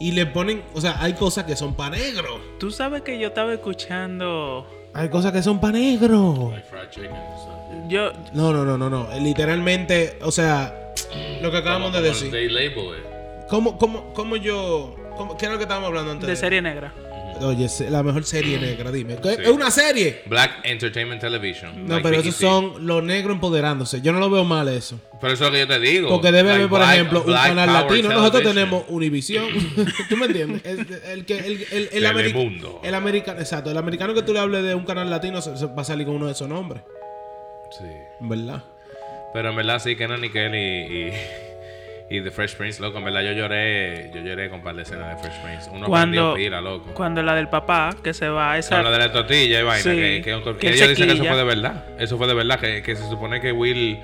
Y le ponen, o sea, hay cosas que son para negro. Tú sabes que yo estaba escuchando. Hay cosas que son para negro. Like fried chicken and stuff. Yo. No, no, no, no, no. Literalmente, o sea, lo que acabamos de decir. They label it. ¿Cómo, cómo, cómo yo, cómo- qué era lo que estábamos hablando antes? De serie negra. Oye, la mejor serie negra, dime. ¿Qué- Sí. ¿Es una serie? Black Entertainment Television. No, like pero esos son los negros empoderándose. Yo no lo veo mal eso. Pero eso es lo que yo te digo. Porque debe Like haber, por Black- ejemplo, un canal latino. Nosotros tenemos Univision. ¿Tú me entiendes? El, el que el, el, el, ameri- Telemundo. el americano, exacto, el americano que tú le hables de un canal latino va a salir con uno de esos nombres, Sí. ¿verdad? Pero en verdad sí, Kenan y Kel y, y, The Fresh Prince, loco. En verdad yo lloré, yo lloré con un par de escenas de Fresh Prince. Uno Cuando, pila, loco. cuando la del papá, que se va, esa. No, lo de la tortilla y vaina, Sí, que, que, que que él ellos dicen que eso fue de verdad. Eso fue de verdad, que, que se supone que Will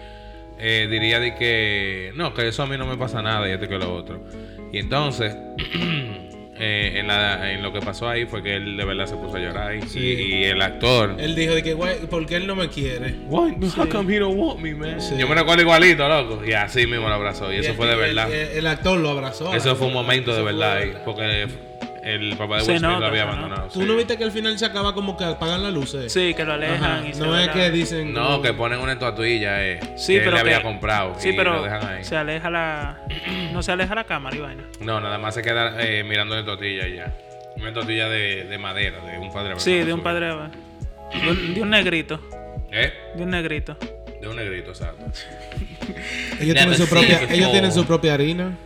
eh, diría de que no, que eso a mí no me pasa nada y esto que lo otro. Y entonces, eh, en, la, en lo que pasó ahí fue que él de verdad se puso a llorar y, Sí. y el actor... Él dijo de que, ¿por qué él no me quiere? Why? How come he don't want me, man? Sí. Yo me recuerdo igualito, loco. Y así mismo lo abrazó. Y eso fue de verdad. El, el actor lo abrazó. Eso fue un momento de verdad. ahí, porque el papá de Will Smith nota, lo había abandonado. ¿Tú sí. no viste que al final se acaba como que apagan las luces? Sí, que lo alejan y se No es que dicen... No, como- que ponen una estatuilla eh, Sí, que pero él le había que- comprado Sí, y pero lo dejan ahí. se aleja la. No se aleja la cámara y vaina. No, nada más se queda eh, mirando la tortilla y ya. Una tortilla de, de madera, de un padre. Sí, de un padre. De un, de un negrito. ¿Eh? De un negrito. De un negrito, exacto. Ellos, tienen su propia, ellos tienen su propia harina.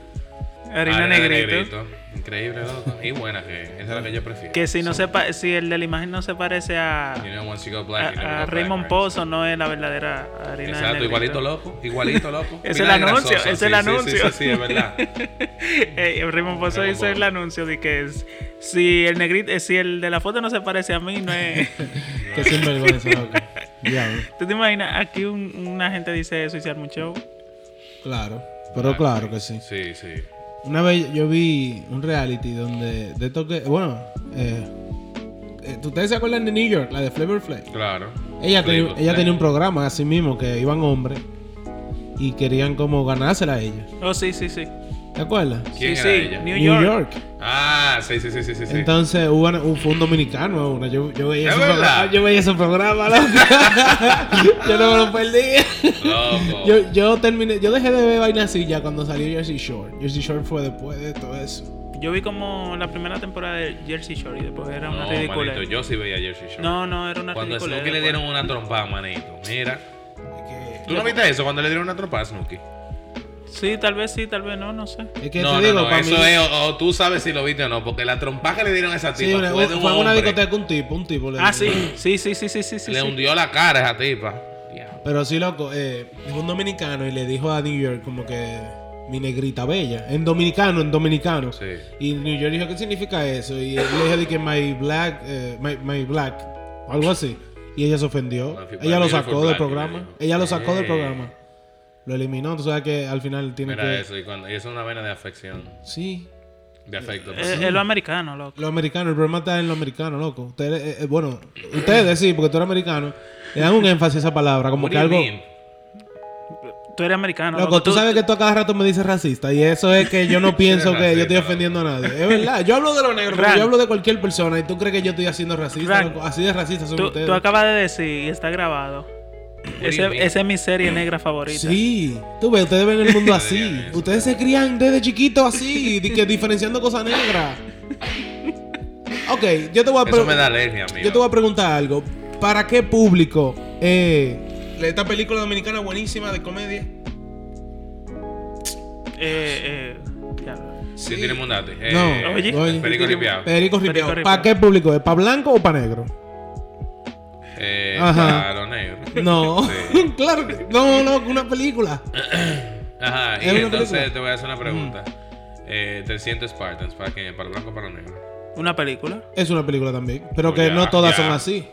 Harina Harina de negrito. Increíble, loco. Y buena que esa es la que yo prefiero. Que si no se pa- si el de la imagen no se parece a, You know, once you go a, black, you never a go black, Raymond right? Pozo, no es la verdadera harina Exacto, igualito loco, igualito loco. Es el anuncio, grasoso, es sí, el sí, anuncio. Sí, sí, sí, es verdad. Raymond Pozo hizo el anuncio de que es- si el negrito, eh, si el de la foto no se parece a mí, no es. Que sinvergüenza, loco. Diablo. ¿Tú te imaginas? Aquí un- una gente dice eso y se arma un show. Claro. Pero Ah, claro que sí. Sí, sí. Una vez yo vi un reality donde de esto que, bueno, eh, eh, ¿ustedes se acuerdan de New York, la de Flavor Flav? Claro. Ella, tenía, ella tenía un programa así mismo que iban hombres y querían como ganársela a ella. Oh, sí, sí, sí. ¿Te acuerdas? ¿Quién sí, era sí. ella? New, New York. York. Ah, sí, sí, sí, sí, sí. Entonces hubo una- un, fue un dominicano. Una, yo, yo veía ¿Es ese programa. Yo veía ese programa, loco. yo no me lo perdí. Loco. yo, yo terminé, yo dejé de ver vaina así ya cuando salió Jersey Shore. Jersey Shore fue después de todo eso. Yo vi como la primera temporada de Jersey Shore y después era una no, ridícula. manito, yo sí veía Jersey Shore. No, no, era una Cuando a ridícula. Snooki le dieron una trompada, manito. Mira. ¿Tú no viste eso cuando le dieron una trompada a Snooki? Sí, tal vez sí, tal vez no, no sé. es que no, te no, digo, no, para eso mí. es, o, o tú sabes si lo viste o no, porque la trompada que le dieron a esa tipa fue de un fue en una discoteca un tipo, un tipo. le Ah, sí, sí, sí, sí, sí, sí, sí. le sí. hundió la cara a esa tipa. Pero sí, loco, eh, un dominicano y le dijo a New York como que mi negrita bella. En dominicano, en dominicano. Sí. Y New York dijo, ¿qué significa eso? Y él le dijo de que my black, eh, my, my black, algo así. Y ella se ofendió. Ella lo sacó del programa. Ella lo sacó del programa. Lo eliminó. Tú sabes que al final tiene Mira que... eso, y, cuando, y eso es una vena de afección, Sí. de afecto. Es, es lo americano, loco. Lo americano, el problema está en lo americano, loco. Ustedes, eh, eh, bueno, ustedes sí, porque tú eres americano, le dan un énfasis a esa palabra, como What que algo... mean? Tú eres americano. Loco, tú sabes que tú a cada rato me dices racista y eso es que yo no pienso que yo estoy ofendiendo a nadie. Es verdad, yo hablo de los negros, pero yo hablo de cualquier persona y tú crees que yo estoy haciendo racista. Loco. Así de racista son Tú, ustedes. tú acabas de decir, y está grabado. Ese, esa es mi serie negra favorita. Sí, tú ves, ustedes ven el mundo así. Ustedes se crían desde chiquitos así, di que diferenciando cosas negras. Ok, yo te voy a Eso pre- me da alergia, amigo. Yo te voy a preguntar algo. ¿Para qué público eh, esta película dominicana buenísima de comedia? Eh, eh. Sí, tiene Mundati. Eh, No, Oye. oye. Perico ripiado. Perico ripiado. Perico ¿Para qué público? ¿Es para blanco o para negro? Eh, los negros. No, Sí. claro que no, no, una película. Ajá, ¿Es y una entonces película? te voy a hacer una pregunta. Eh, 300 Spartans, ¿para quién? ¿Para blanco o para los negros? Una película. Es una película también, pero Pues que ya, no todas ya. son así.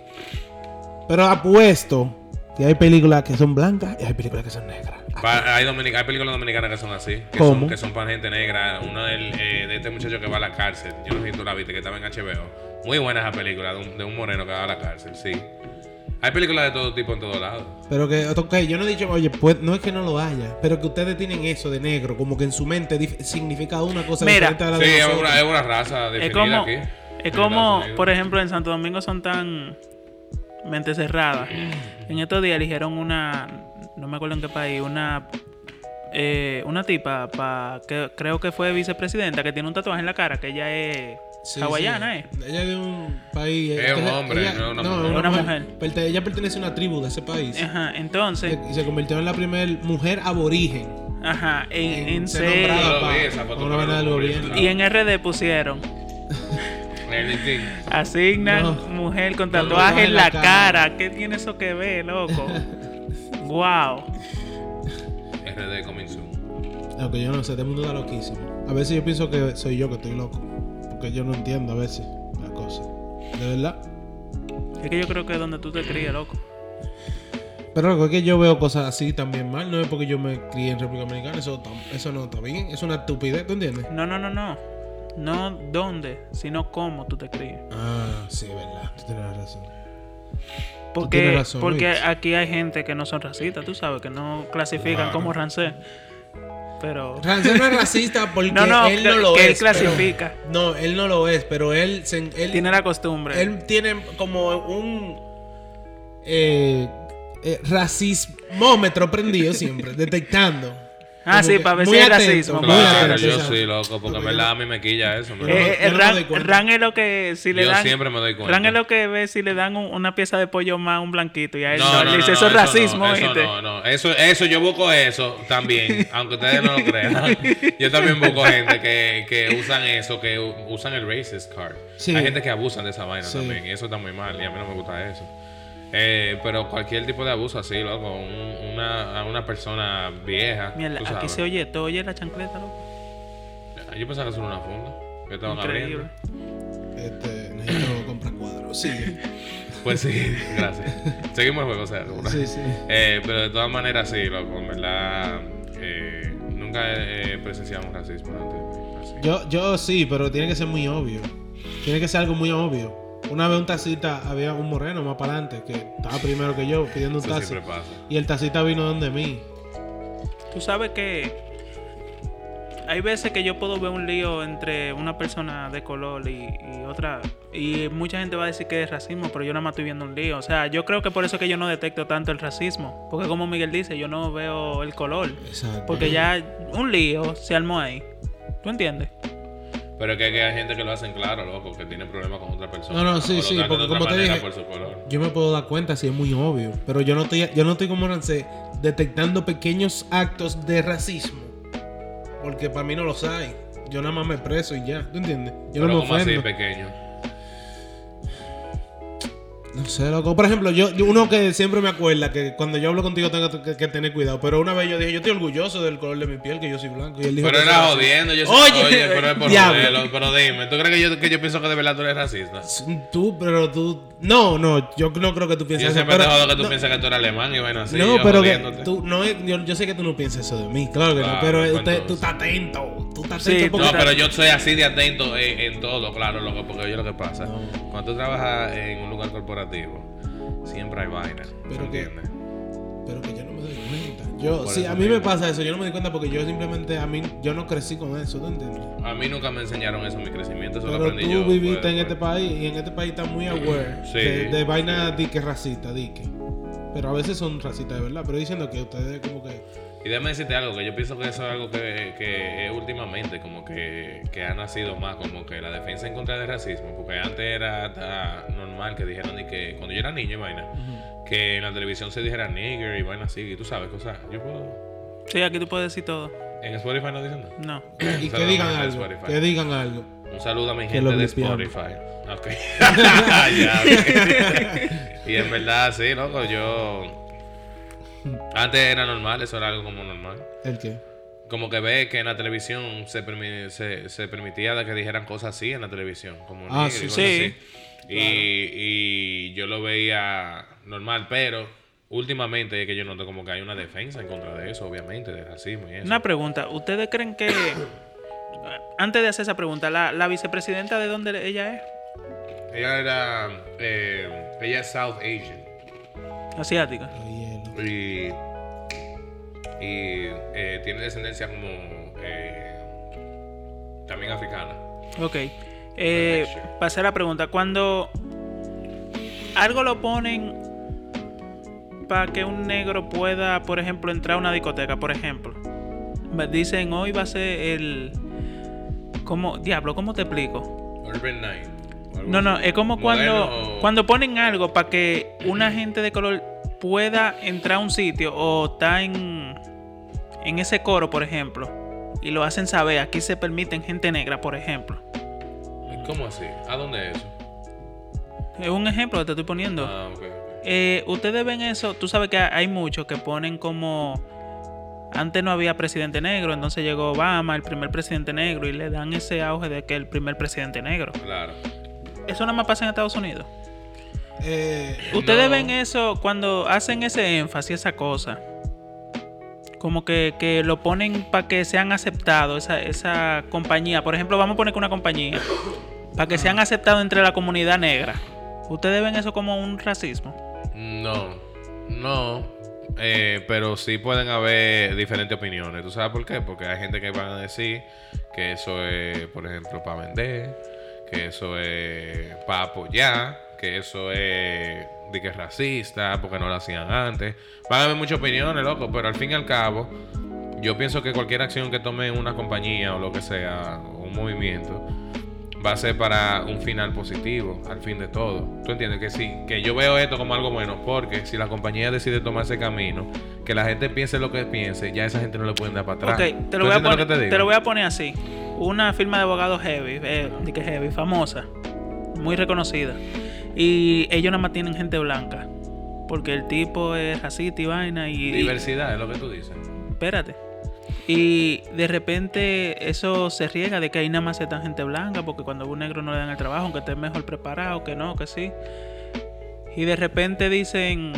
Pero apuesto que hay películas que son blancas y hay películas que son negras. Pa- hay, dominica- hay películas dominicanas que son así. Que ¿Cómo? Son, que son para gente negra. Uno del, eh, de este muchacho que va a la cárcel. Yo no sé si tú la viste, que estaba en HBO. Muy buena esa película de un, de un moreno que va a la cárcel, sí. Hay películas de todo tipo en todos lados. Pero que, ok, yo no he dicho, oye, pues no es que no lo haya, pero que ustedes tienen eso de negro, como que en su mente significa una cosa Mira. diferente a la Sí, de es una, es una raza Es definida como, aquí. es como por ejemplo, en Santo Domingo son tan mente cerrada. En estos días eligieron una, no me acuerdo en qué país, una eh, una tipa pa, que creo que fue vicepresidenta que tiene un tatuaje en la cara que ella es Sí, hawaiana, sí. ¿eh? Ella es de un país. Es un hombre, ella- no una no, mujer. es Una mujer. Ella pertenece a una tribu de ese país. Ajá, entonces, Y se convirtió en la primera mujer aborigen. ajá, en, en ser serio. nombrada gobierno. Y en RD pusieron, asignan No. mujer con tatuaje en la cara. cara. ¿Qué tiene eso que ver, loco? wow. RD coming soon. Lo que yo no sé, este mundo está loquísimo. A veces yo pienso que soy yo que estoy loco. Porque yo no entiendo a veces las cosas. De verdad. Es que yo creo que es donde tú te crías, loco. Pero loco, es que yo veo cosas así también mal. No es porque yo me crié en República Dominicana. Eso, eso no está bien. Es una estupidez, ¿tú entiendes? No, no, no, no. No dónde, sino cómo tú te crías. Ah, sí, verdad. Tú tienes razón. Porque, razón, porque Luis. aquí hay gente que no son racistas, tú sabes, que no clasifican Claro. como rancé. Pero. Rancé no es racista porque No, no, él no lo que él es. pero- clasifica. no, él no lo es, pero él, se- él, Tiene la costumbre. él tiene como un eh, eh, racismómetro prendido siempre, detectando. Ah, sí, para ver si atento, racismo. Claro, yo sí, loco, porque en verdad a mí me quilla eso. ¿no? no- Eh, yo el ran, ran es lo que si le Yo dan. siempre me doy cuenta. Ran es lo que ve si le dan un- una pieza de pollo más a un blanquito y a él No, no, no, le dice no, eso es racismo, no, eso ¿viste? no, no. Eso, eso, yo busco eso también, aunque ustedes no lo crean. Yo también busco gente que, que usan eso, que usan el racist card. Sí. Hay gente que abusan de esa vaina Sí. también, y eso está muy mal, y a mí no me gusta eso. Eh, pero cualquier tipo de abuso así, loco, un- una, a una persona vieja. Mira, tú aquí sabes. se oye, todo oye la chancleta, loco. Yo pensaba que eso era una funda. Que estaban Increíble. abriendo. Este, necesito comprar cuadros. Sí, Pues sí, gracias. Seguimos el juego, o sea, sí, sí. Eh, pero de todas maneras, sí, loco, en verdad. eh, nunca nunca he presenciado un racismo antes. así. Yo, yo sí, pero tiene que ser muy obvio. Tiene que ser algo muy obvio. Una vez un taxista, había un moreno más para adelante que estaba primero que yo pidiendo un taxi. siempre pasa. Y el taxista vino donde mí. Tú sabes que hay veces que yo puedo ver un lío entre una persona de color y, y otra. Y mucha gente va a decir que es racismo, pero yo nada más estoy viendo un lío. O sea, yo creo que por eso que yo no detecto tanto el racismo. Porque como Miguel dice, yo no veo el color. Exacto. Porque ya un lío se armó ahí. ¿Tú entiendes? Pero es que, hay gente que lo hacen claro, loco, que tiene problemas con otra persona. No, no, sí, sí, porque como te dije-. Yo me puedo dar cuenta si es muy obvio. Pero yo no estoy, yo no estoy como Rancé, detectando pequeños actos de racismo. Porque para mí no los hay. Yo nada más me preso y ya. ¿Tú entiendes? Yo Pero no me así, ofendo. pequeño. No sé, loco. Por ejemplo, yo, yo- uno que siempre me acuerda que cuando yo hablo contigo tengo que, que tener cuidado. Pero una vez yo dije, yo estoy orgulloso del color de mi piel, que yo soy blanco. Y él dijo Pero era soy jodiendo, yo sé- Oye, Oye, pero es por joderlo, Pero dime, ¿tú crees que yo, que yo pienso que de verdad tú eres racista? Tú, pero tú. No, no, yo no creo que tú pienses Yo eso. siempre pero- te jodo que tú no, piensas que tú eres alemán y bueno así. no, yo pero que tú, no, yo, yo sé que tú no piensas eso de mí, claro que no. Pero pues usted- tú estás atento. Tú estás Sí, atento porque- No, pero yo soy así de atento en, en todo, claro, loco, porque oye lo que pasa. No. Cuando tú trabajas en un lugar corporativo, siempre hay vaina. Pero que-. Pero que yo no me doy cuenta. Yo, sí, a mí me pasa eso. Yo no me doy cuenta porque yo simplemente, a mí, yo no crecí con eso, ¿tú entiendes? A mí nunca me enseñaron eso en mi crecimiento, eso lo Pero aprendí tú yo. viviste pues, en este país y en este país está muy aware Sí. de, de vaina dique racista, dique. Pero a veces son racistas de verdad. Pero diciendo que ustedes como que... Y déjame decirte algo, que yo pienso que eso es algo que, que últimamente como que, que ha nacido más, como que la defensa en contra del racismo, porque antes era hasta normal que dijeran de que cuando yo era niño y vaina, que en la televisión se dijera nigger y vaina así, y tú sabes cosas, yo puedo... Sí, aquí tú puedes decir todo. En Spotify no dicen nada. No. Y que digan algo. Spotify. Que digan algo. Un saludo a mi gente de. Spotify. Ok. Ya, ok. y en verdad, sí, loco, yo... Antes era normal, eso era algo como normal. ¿El qué? Como que ve que en la televisión se, permi- se, se permitía que dijeran cosas así en la televisión, como Ah, nigger y sí. cosas Sí. así. Y, y yo lo veía normal, pero últimamente es que yo noto como que hay una defensa en contra de eso, obviamente, del racismo y eso. Una pregunta. ¿Ustedes creen que... Antes de hacer esa pregunta, ¿la, la vicepresidenta de dónde ella es? Ella era. eh, ella es South Asian. Asiática. Y. Y eh, tiene descendencia como. eh, también africana. Ok. Eh, la pregunta, cuando algo lo ponen para que un negro pueda, por ejemplo, entrar a una discoteca, por ejemplo, me dicen hoy va a ser el. ¿Cómo? Diablo, ¿cómo te explico? Urban Night. No, no, es como cuando, cuando ponen algo para que una gente de color pueda entrar a un sitio o está en, en ese coro, por ejemplo, y lo hacen saber, aquí se permiten gente negra, por ejemplo. ¿Cómo así? ¿A dónde es eso? Es un ejemplo que te estoy poniendo. Ah, ok, ok. Eh, Ustedes ven eso, tú sabes que hay muchos que ponen como... Antes no había presidente negro, entonces llegó Obama, el primer presidente negro, y le dan ese auge de que el primer presidente negro. Claro. Eso nada más pasa en Estados Unidos. Eh, Ustedes No. ven eso cuando hacen ese énfasis, esa cosa. Como que, que lo ponen para que sean aceptados, esa, esa compañía. Por ejemplo, vamos a poner que una compañía. Para que sean aceptados entre la comunidad negra. ¿Ustedes ven eso como un racismo? No, no. eh, pero sí pueden haber diferentes opiniones. ¿Tú sabes por qué? Porque hay gente que van a decir que eso es, por ejemplo, para vender, que eso es para apoyar, que eso es de que es racista, porque no lo hacían antes. Van a haber muchas opiniones, loco, pero al fin y al cabo, yo pienso que cualquier acción que tome una compañía o lo que sea, un movimiento, va a ser para un final positivo al fin de todo. ¿Tú entiendes? Que sí, que yo veo esto como algo bueno, porque si la compañía decide tomar ese camino, que la gente piense lo que piense, ya esa gente no le pueden dar para atrás. Ok, te ¿Tú lo, voy a poner, lo te lo voy a poner así. Una firma de abogados heavy, eh, de que heavy, famosa, muy reconocida. Y ellos nada más tienen gente blanca. Porque el tipo es racista y vaina y... y- Diversidad es lo que tú dices. espérate. Y de repente eso se riega de que ahí nada más aceptan gente blanca, porque cuando un negro no le dan el trabajo, aunque esté mejor preparado, que no, que sí. Y de repente dicen,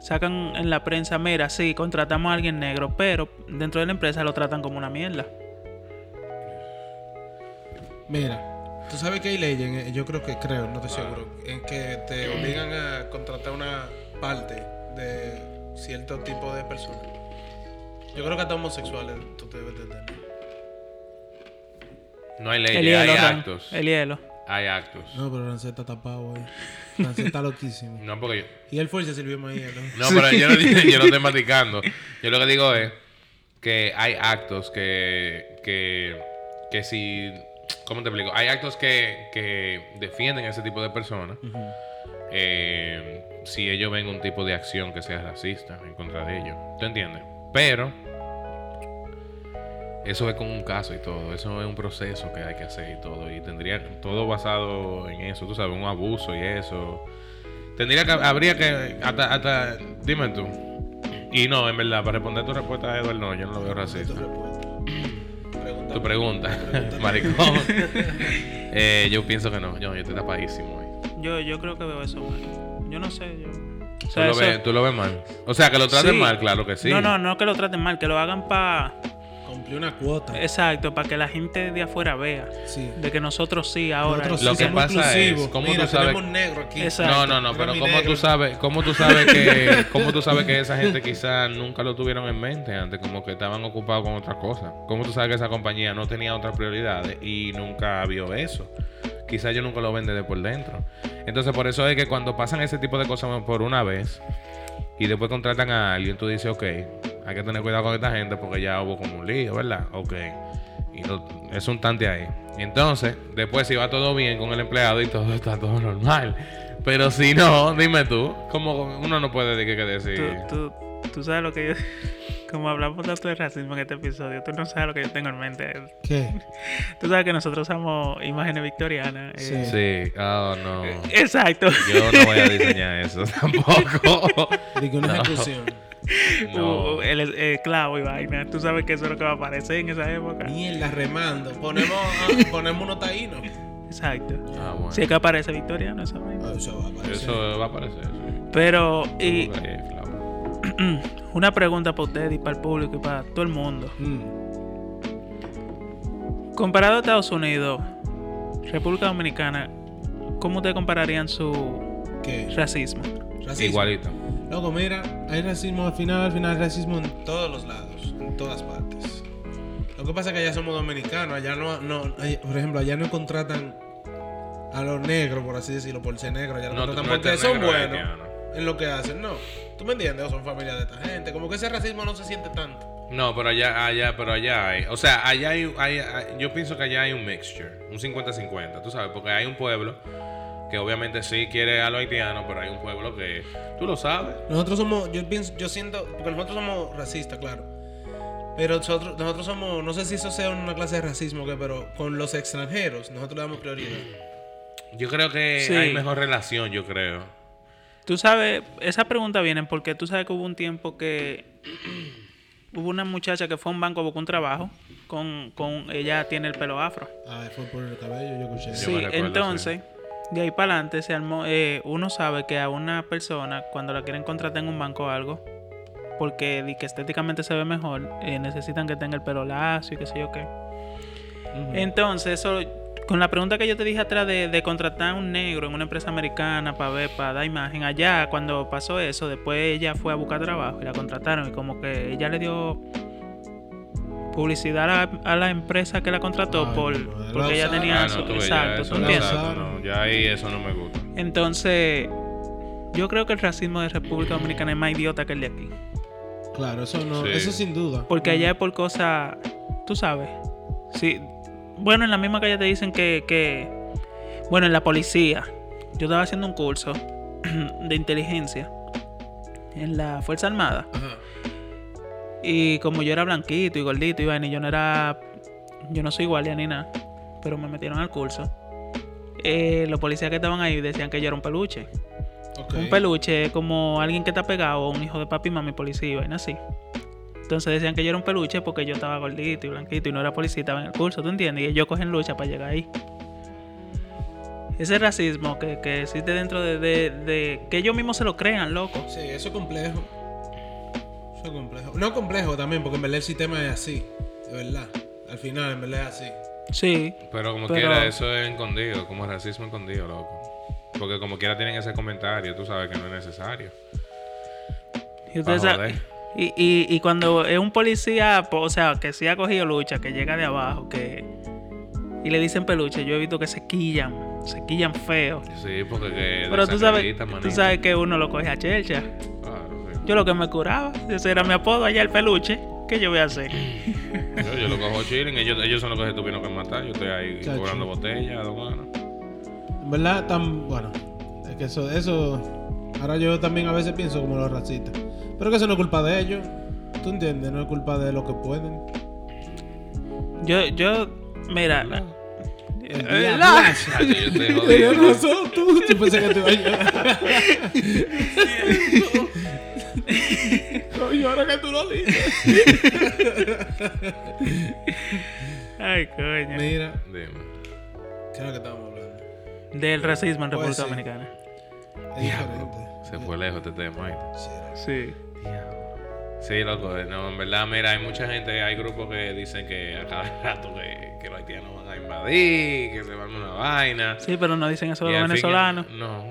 sacan en la prensa, mira, sí, contratamos a alguien negro, pero dentro de la empresa lo tratan como una mierda. Mira, tú sabes que hay leyes, yo creo que, creo, no estoy seguro, en que te obligan a contratar una parte de cierto tipo de personas. Yo creo que hasta homosexuales tú te debes de tener. No hay ley, El hay hielo, actos. el hielo. Hay actos. No, pero Rancé está tapado ahí. Rancé está loquísimo. No, porque yo. Y el fuerza sirvió más ¿no? No, pero yo no, yo no estoy maticando. Yo lo que digo es que hay actos que. que. que si. ¿Cómo te explico? Hay actos que, que defienden a ese tipo de personas. eh, si ellos ven un tipo de acción que sea racista en contra de ellos. ¿Tú entiendes? Pero. Eso es con un caso y todo. Eso es un proceso que hay que hacer y todo. Y tendría todo basado en eso. Tú sabes, un abuso y eso. Tendría que, habría que, hasta, hasta, dime tú. Y no, en verdad, para responder tu respuesta, Edward, no, yo no lo veo racista. Tu pregunta, maricón. Eh, yo pienso que no, yo, yo estoy tapadísimo. hoy. Yo, yo creo que veo eso mal. Yo no sé, yo... O ¿Tú, lo eso- ves, tú lo ves mal. O sea, que lo traten Sí. mal, claro que sí. No, no, no que lo traten mal, que lo hagan para... Cumplió una cuota. Exacto, para que la gente de afuera vea. Sí. De que nosotros sí, ahora. Nosotros Lo sí que somos pasa es. ¿cómo Mira, tú sabes- tenemos negro aquí. Exacto. No, no, no, pero ¿cómo negro. tú sabes, cómo tú sabes que, cómo tú sabes que esa gente quizás nunca lo tuvieron en mente antes, como que estaban ocupados con otra cosa? ¿Cómo tú sabes que esa compañía no tenía otras prioridades y nunca vio eso? Quizás ellos nunca lo ven desde por dentro. Entonces, por eso es que cuando pasan ese tipo de cosas por una vez y después contratan a alguien, tú dices, ok, hay que tener cuidado con esta gente porque ya hubo como un lío, ¿verdad? Ok. Y lo- es un tante ahí. Entonces, después si va todo bien con el empleado y todo está todo normal. Pero si no, dime tú, como uno no puede decir que decir. Tú, tú, tú sabes lo que yo... Como hablamos tanto de racismo en este episodio, tú no sabes lo que yo tengo en mente. ¿Qué? Tú sabes que nosotros usamos imágenes victorianas. eh, Sí. Sí, oh no. Exacto. Yo no voy a diseñar eso tampoco. Digo, una No. ejecución. No. Uh, el, el clavo y vaina. Tú sabes que eso es lo que va a aparecer en esa época. Mierda, remando. Ponemos, ah, ponemos unos taínos. Exacto. Ah, bueno. Si es que aparece victoriano esa vaina. Ah, Eso va a aparecer. Eso va a aparecer. sí. Pero, y una pregunta para usted y para el público y para todo el mundo. Mm. Comparado a Estados Unidos, República Dominicana, ¿cómo ustedes compararían su ¿Qué? racismo? Racismo. Igualito. Loco, mira, hay racismo al final, al final hay racismo en todos los lados, en todas partes. Lo que pasa es que allá somos dominicanos, allá no, no hay- por ejemplo, allá no contratan a los negros, por así decirlo, por ser negro, allá no, No, contratan no porque son buenos en lo que hacen, no. ¿Tú me entiendes? O son familia de esta gente, como que ese racismo no se siente tanto. No, pero allá, allá, pero allá hay. O sea, allá hay, hay- hay- yo pienso que allá hay un mixture, un 50-50, tú sabes, porque hay un pueblo que obviamente sí quiere a los haitianos, pero hay un pueblo que tú lo sabes. Nosotros somos, yo pienso, yo siento, porque nosotros somos racistas, claro. Pero nosotros, nosotros somos, no sé si eso sea una clase de racismo, que, pero con los extranjeros, nosotros le damos prioridad. Yo creo que Sí. hay mejor relación, yo creo. Tú sabes, esa pregunta viene porque tú sabes que hubo un tiempo que hubo una muchacha que fue a un banco a buscar un trabajo con, con ella tiene el pelo afro. Ah, fue por el cabello, yo escuché. Yo Sí, recuerdo, entonces, de ahí para adelante se armó, eh, uno sabe que a una persona cuando la quieren contratar en un banco o algo, porque que estéticamente se ve mejor, eh, necesitan que tenga el pelo lacio y qué sé yo qué. Entonces, eso, con la pregunta que yo te dije atrás de, de contratar a un negro en una empresa americana para ver, para dar imagen, allá cuando pasó eso, después ella fue a buscar trabajo y la contrataron y como que ella le dio publicidad a la, a la empresa que la contrató Ay, por, no, porque ella tenía Ah, su- no, tú exacto, ya ¿tú eso, exacto, no, ya ahí eso no me gusta. Entonces, yo creo que el racismo de República Dominicana es más idiota que el de aquí. Claro, eso no, Sí. eso sin duda. Porque allá es por cosas, tú sabes. Sí. Bueno, en la misma calle te dicen que, que, bueno, en la policía. Yo estaba haciendo un curso de inteligencia en la Fuerza Armada. Ajá. Y como yo era blanquito y gordito y vaina, y yo no era, yo no soy guardia ni nada, pero me metieron al curso. Eh, los policías que estaban ahí decían que yo era un peluche. Un peluche como alguien que está pegado un hijo de papi, mami, policía y vaina así. Entonces decían que yo era un peluche porque yo estaba gordito y blanquito y no era policía, estaba en el curso, ¿tú entiendes? Y ellos cogen lucha para llegar ahí. ese racismo que, que existe dentro de, de- de- que ellos mismos se lo crean, loco. Sí, eso es complejo. Eso es complejo. No complejo también, porque en verdad el sistema es así. De verdad. Al final, en verdad es así. Sí. Pero como Pero- quiera, eso es escondido, como racismo escondido, loco. Porque como quiera tienen ese comentario, tú sabes que no es necesario. Y, y, y, y cuando es un policía, po- o sea, que sí ha cogido lucha, que llega de abajo, que y le dicen peluche, yo he visto que se quillan, se quillan feo. Sí, porque que Pero tú sabes, tú sabes que uno lo coge a chelcha. Sí. Yo lo que me curaba, ese era mi apodo allá, el peluche. ¿Qué yo voy a hacer? Yo, yo lo cojo chilling, ellos, ellos son los que se tuvieron que matar. Yo estoy ahí Chacho. cobrando botellas. En verdad, tan. Bueno. Es que eso. eso ahora yo también a veces pienso como los racistas. Pero que eso no es culpa de ellos. ¿Tú entiendes? No es culpa de lo que pueden. Yo, yo, mira, El Eh, la-. Chacho, yo razón, tú. Yo pensé que te iba a llorar. Coño, ahora que tú lo dices. ay, coño. Mira, Dime. ¿qué es lo que estamos hablando? Del racismo en Pues República sí. Dominicana. Es diferente. Se fue lejos este tema. ¿oíste? Sí. Sí. Sí, loco, no, en verdad, mira, hay mucha gente, hay grupos que dicen que a cada rato que, que los haitianos van a invadir, que se van a una vaina. Sí, pero no dicen eso de los venezolanos. No.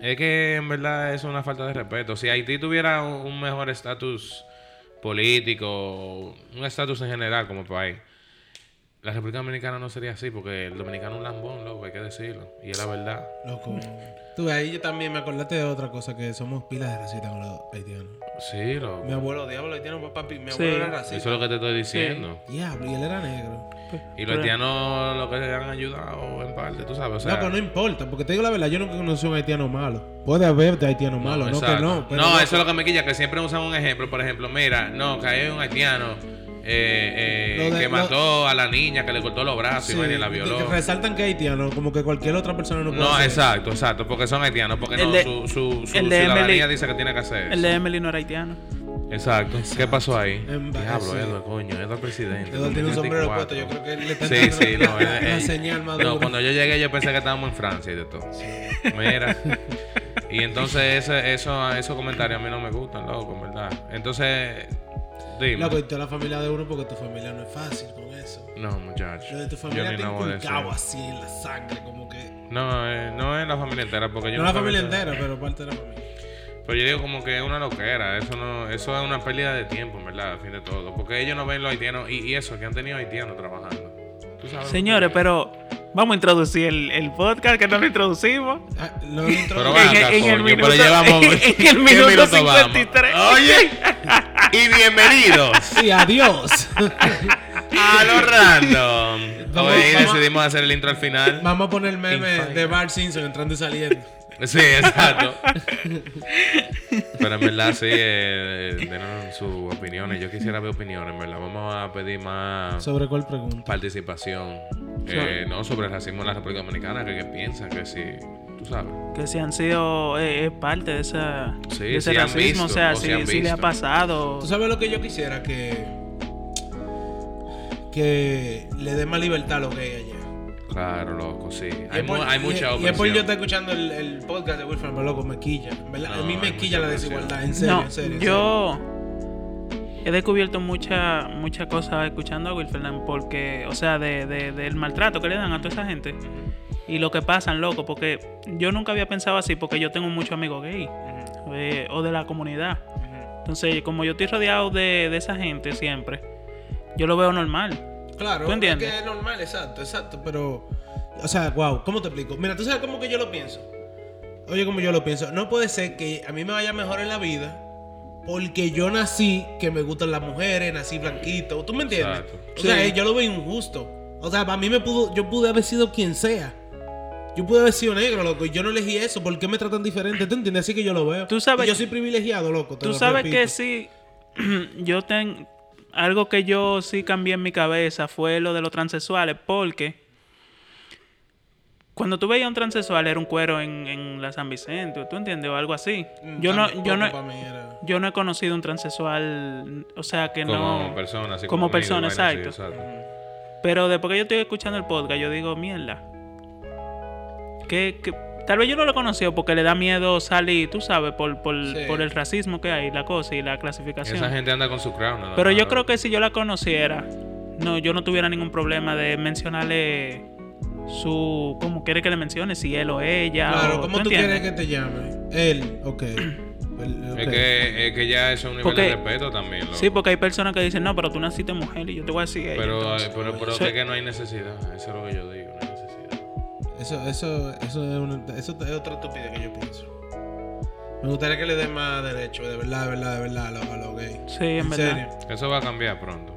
Es que en verdad es una falta de respeto. Si Haití tuviera un mejor estatus político, un estatus en general como país, la República Dominicana no sería así, porque el dominicano es un lambón, loco, hay que decirlo. Y es la verdad. Loco. Tú, ahí yo también me acordaste de otra cosa, que somos pilas de racistas con los haitianos. Sí, loco. Mi abuelo, diablo, haitiano, papi, mi Sí. abuelo era Eso racista. es lo que te estoy diciendo. Diablo, y él era negro. Y los haitianos lo que le han ayudado en parte, tú sabes. O sea, Loco, no importa, porque te digo la verdad, yo nunca conocí a un haitiano malo. Puede haber de haitiano malo, no, que no. Pero no, loco, eso es lo que me quilla, que siempre usan un ejemplo. Por ejemplo, mira, no, que hay un haitiano eh, eh, de- que lo- mató a la niña, que le cortó los brazos sí, y la violó. que resaltan que haitiano, como que cualquier otra persona no puede No, hacer. exacto, exacto, porque son haitianos, porque El no, de- su, su, su el de ciudadanía Emily- dice que tiene que hacer El eso. de Emily no era haitiano. Exacto. ¿Qué pasó ahí? Diablo, sí. Edward, coño, Edward presidente. Eduardo tiene un sombrero 2024. puesto, yo creo que él le está Sí, sí, no. una, él- una él- señal más No, cuando yo llegué yo pensé que estábamos en Francia y de todo. Mira. Y entonces ese, eso, esos comentarios a mí no me gustan, loco, en verdad. Entonces, dime. Loco, y toda la familia de uno, porque tu familia no es fácil con eso. No, muchacho. Lo de tu familia te inculcado así en la sangre, como que. No, eh, no es la familia entera, porque yo No la familia entera, pero parte de la familia. Pero yo digo como que es una loquera, eso no, eso es una pérdida de tiempo, en verdad, al fin de todo. Porque ellos no ven los haitianos, y, y eso, que han tenido haitianos trabajando. ¿Tú sabes? Señores, pero vamos a introducir el, el podcast que no lo introducimos. Ah, lo intro- Pero En, acá, en el minuto, pero llevamos- en, el ¿qué minuto minuto vamos? 53. Oye, y bienvenidos Sí, adiós. a lo random. Vamos- Hoy vamos- decidimos hacer el intro al final. Vamos a poner el meme de Bart Simpson entrando y saliendo. Sí, exacto. Pero en verdad sí, eh, denos sus opiniones. Yo quisiera ver opiniones, en verdad. Vamos a pedir más ¿Sobre cuál pregunta? participación. Eh, no sobre el racismo en la República Dominicana, que piensan que sí, tú sabes. Que si han sido eh, eh, parte de, esa, Sí, de ese si racismo, visto, o sea, o si, si han si le ha pasado. ¿Tú sabes lo que yo quisiera? Que. Que le dé más libertad a los gays allá. Claro, loco, sí. Y Hay, por- mu- hay y- mucha Y es opresión. por yo estar escuchando el, el podcast de Wilfred, pero loco, me quilla. a mí me quilla mucha la desigualdad, en serio, no, en serio. en yo he descubierto muchas mucha cosas escuchando a Fernández porque, o sea, de, de- del maltrato que le dan a toda esa gente y lo que pasan, loco, porque yo nunca había pensado así porque yo tengo muchos amigos gay eh, o de la comunidad. Entonces, como yo estoy rodeado de, de esa gente siempre, yo lo veo normal. Claro, ¿Tú entiendes? es que es normal, exacto, exacto, pero. O sea, wow, ¿cómo te explico? Mira, tú sabes cómo que yo lo pienso. Oye, como yo lo pienso. No puede ser que a mí me vaya mejor en la vida porque yo nací que me gustan las mujeres, nací blanquito. ¿Tú me entiendes? Exacto. O sea, Sí. eh, yo lo veo injusto. O sea, para mí me pudo, yo pude haber sido quien sea. Yo pude haber sido negro, loco, y yo no elegí eso. ¿Por qué me tratan diferente? ¿Tú entiendes? Así que yo lo veo. Tú sabes- Y yo soy privilegiado, loco. te Tú lo sabes repito. que sí, yo tengo algo que yo sí cambié en mi cabeza fue lo de los transexuales, porque cuando tú veías a un transexual era un cuero en, en la San Vicente, ¿tú entiendes? O algo así. Mm, Yo no, yo no, yo no he conocido un transexual, o sea que como no. persona, así como amigo, persona, así, exacto. Pero después que yo estoy escuchando el podcast, yo digo, mierda. Que, que- tal vez yo no lo conocí porque le da miedo salir, tú sabes, por, por, Sí. por el racismo que hay, la cosa y la clasificación. Esa gente anda con su crown. nada Pero yo creo que si yo la conociera, no, yo no tuviera ningún problema de mencionarle su, como quiere que le mencione, si él o ella. Claro, o- ¿cómo tú quieres que te llame? Él, ok. El- ok. Es, que, es que ya eso es un nivel Porque- de respeto también. loco. Sí, porque hay personas que dicen, no, pero tú naciste mujer y yo te voy a decir ella. Pero, entonces". eh, pero, pero Sí. es que no hay necesidad. Eso es lo que yo digo, no. Eso, eso, eso, es una, eso es otra estupidez que yo pienso. Me gustaría que le den más derecho, de verdad, de verdad, de verdad, a los, a los gays. Sí, en verdad. serio. Eso va a cambiar pronto.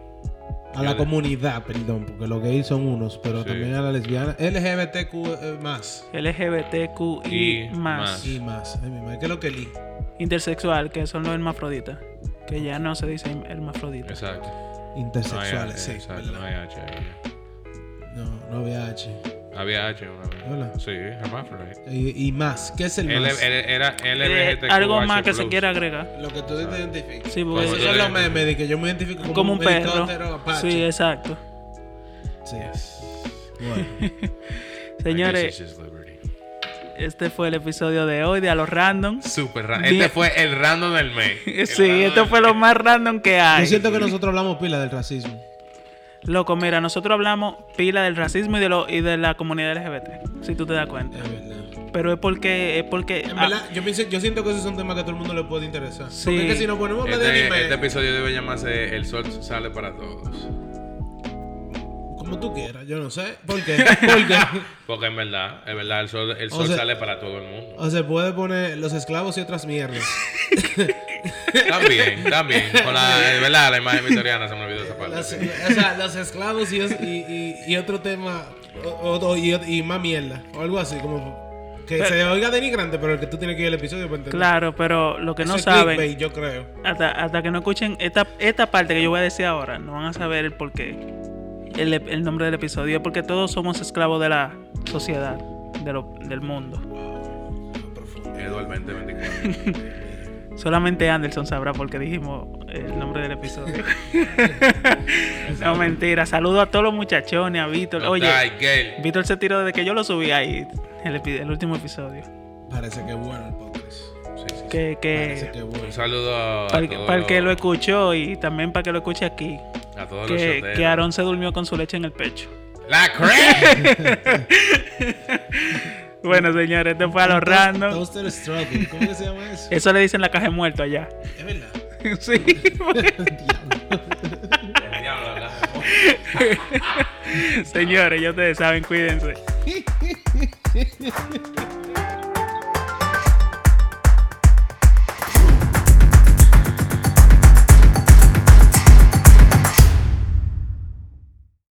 A la comunidad, perdón, porque los gays son unos, pero Sí. también a la lesbiana. LGBTQ eh, más. LGBTQI Y más. más. Y más. Ay, mi madre, ¿qué es lo que li? Intersexual, que son los hermafroditas. Que ya no se dice hermafrodita. Exacto. No hay Intersexuales, H, sí. exacto, no hay ¿verdad? H ahí. No, no había H. Había H una vez. Hola. Sí, hermaphrodite. Y, y más. ¿Qué es el L- más? L- Era Eh, LGBTQ+. algo más que se quiera agregar. Lo que tú te identificas. Sí, porque Esos Como son tú los te- memes de que yo me identifico como, como un perro. Apache. Sí, exacto. Sí. Bueno. Señores, este fue el episodio de hoy de A los Random. Super random. Este fue el random del mes. Sí, esto fue lo más random que Yo hay. siento que nosotros hablamos pila del racismo. Loco, mira, nosotros hablamos pila del racismo y de, lo, y de la comunidad LGBT, si tú te das cuenta. Es verdad. Pero es porque... Es porque En ah, verdad, yo, pienso, yo siento que esos son temas que a todo el mundo le puede interesar. Sí. Porque es que si nos ponemos a hablar de Este, anime, este episodio debe llamarse El sol sale para todos. como tú quieras, yo no sé. ¿Por qué? Porque Porque en verdad, es verdad, el sol, el O sol sea- sale para todo el mundo. o se puede poner los esclavos y otras mierdas. También, también. Con la, es verdad, la imagen victoriana se me olvidó esa parte. Las- sí. o sea, los esclavos y, y, y- y otro tema, o- o- y, y más mierda, o algo así, como que Pero- se oiga denigrante, pero el que tú tienes que ir al episodio para entender. Claro, pero lo que Eso no es saben... clickbait, yo creo. hasta, hasta que no escuchen esta, esta parte que yo voy a decir ahora, no van a saber el porqué. El, el nombre del episodio, porque todos somos esclavos de la sociedad, de lo- del mundo. Edward 2024. Solamente Anderson sabrá por qué dijimos el nombre del episodio. no, mentira. Saludo a todos los muchachones, a Víctor. Oye. Víctor se tiró desde que yo lo subí ahí, el, epi- el último episodio. Parece que bueno el podcast. Sí, sí. Que, Parece que que bueno. Un saludo a, para, el que- todos para el que los- lo escuchó y también para que lo escuche aquí. a todos los Que, choteros. que Aarón se durmió con su leche en el pecho. ¡La crack! Bueno, señores, esto fue a los random. Toaster Struggle. ¿Cómo que se llama eso? Eso le dicen la caja de muerto allá. Es verdad. sí. Caja. Señores, ya ustedes saben, cuídense.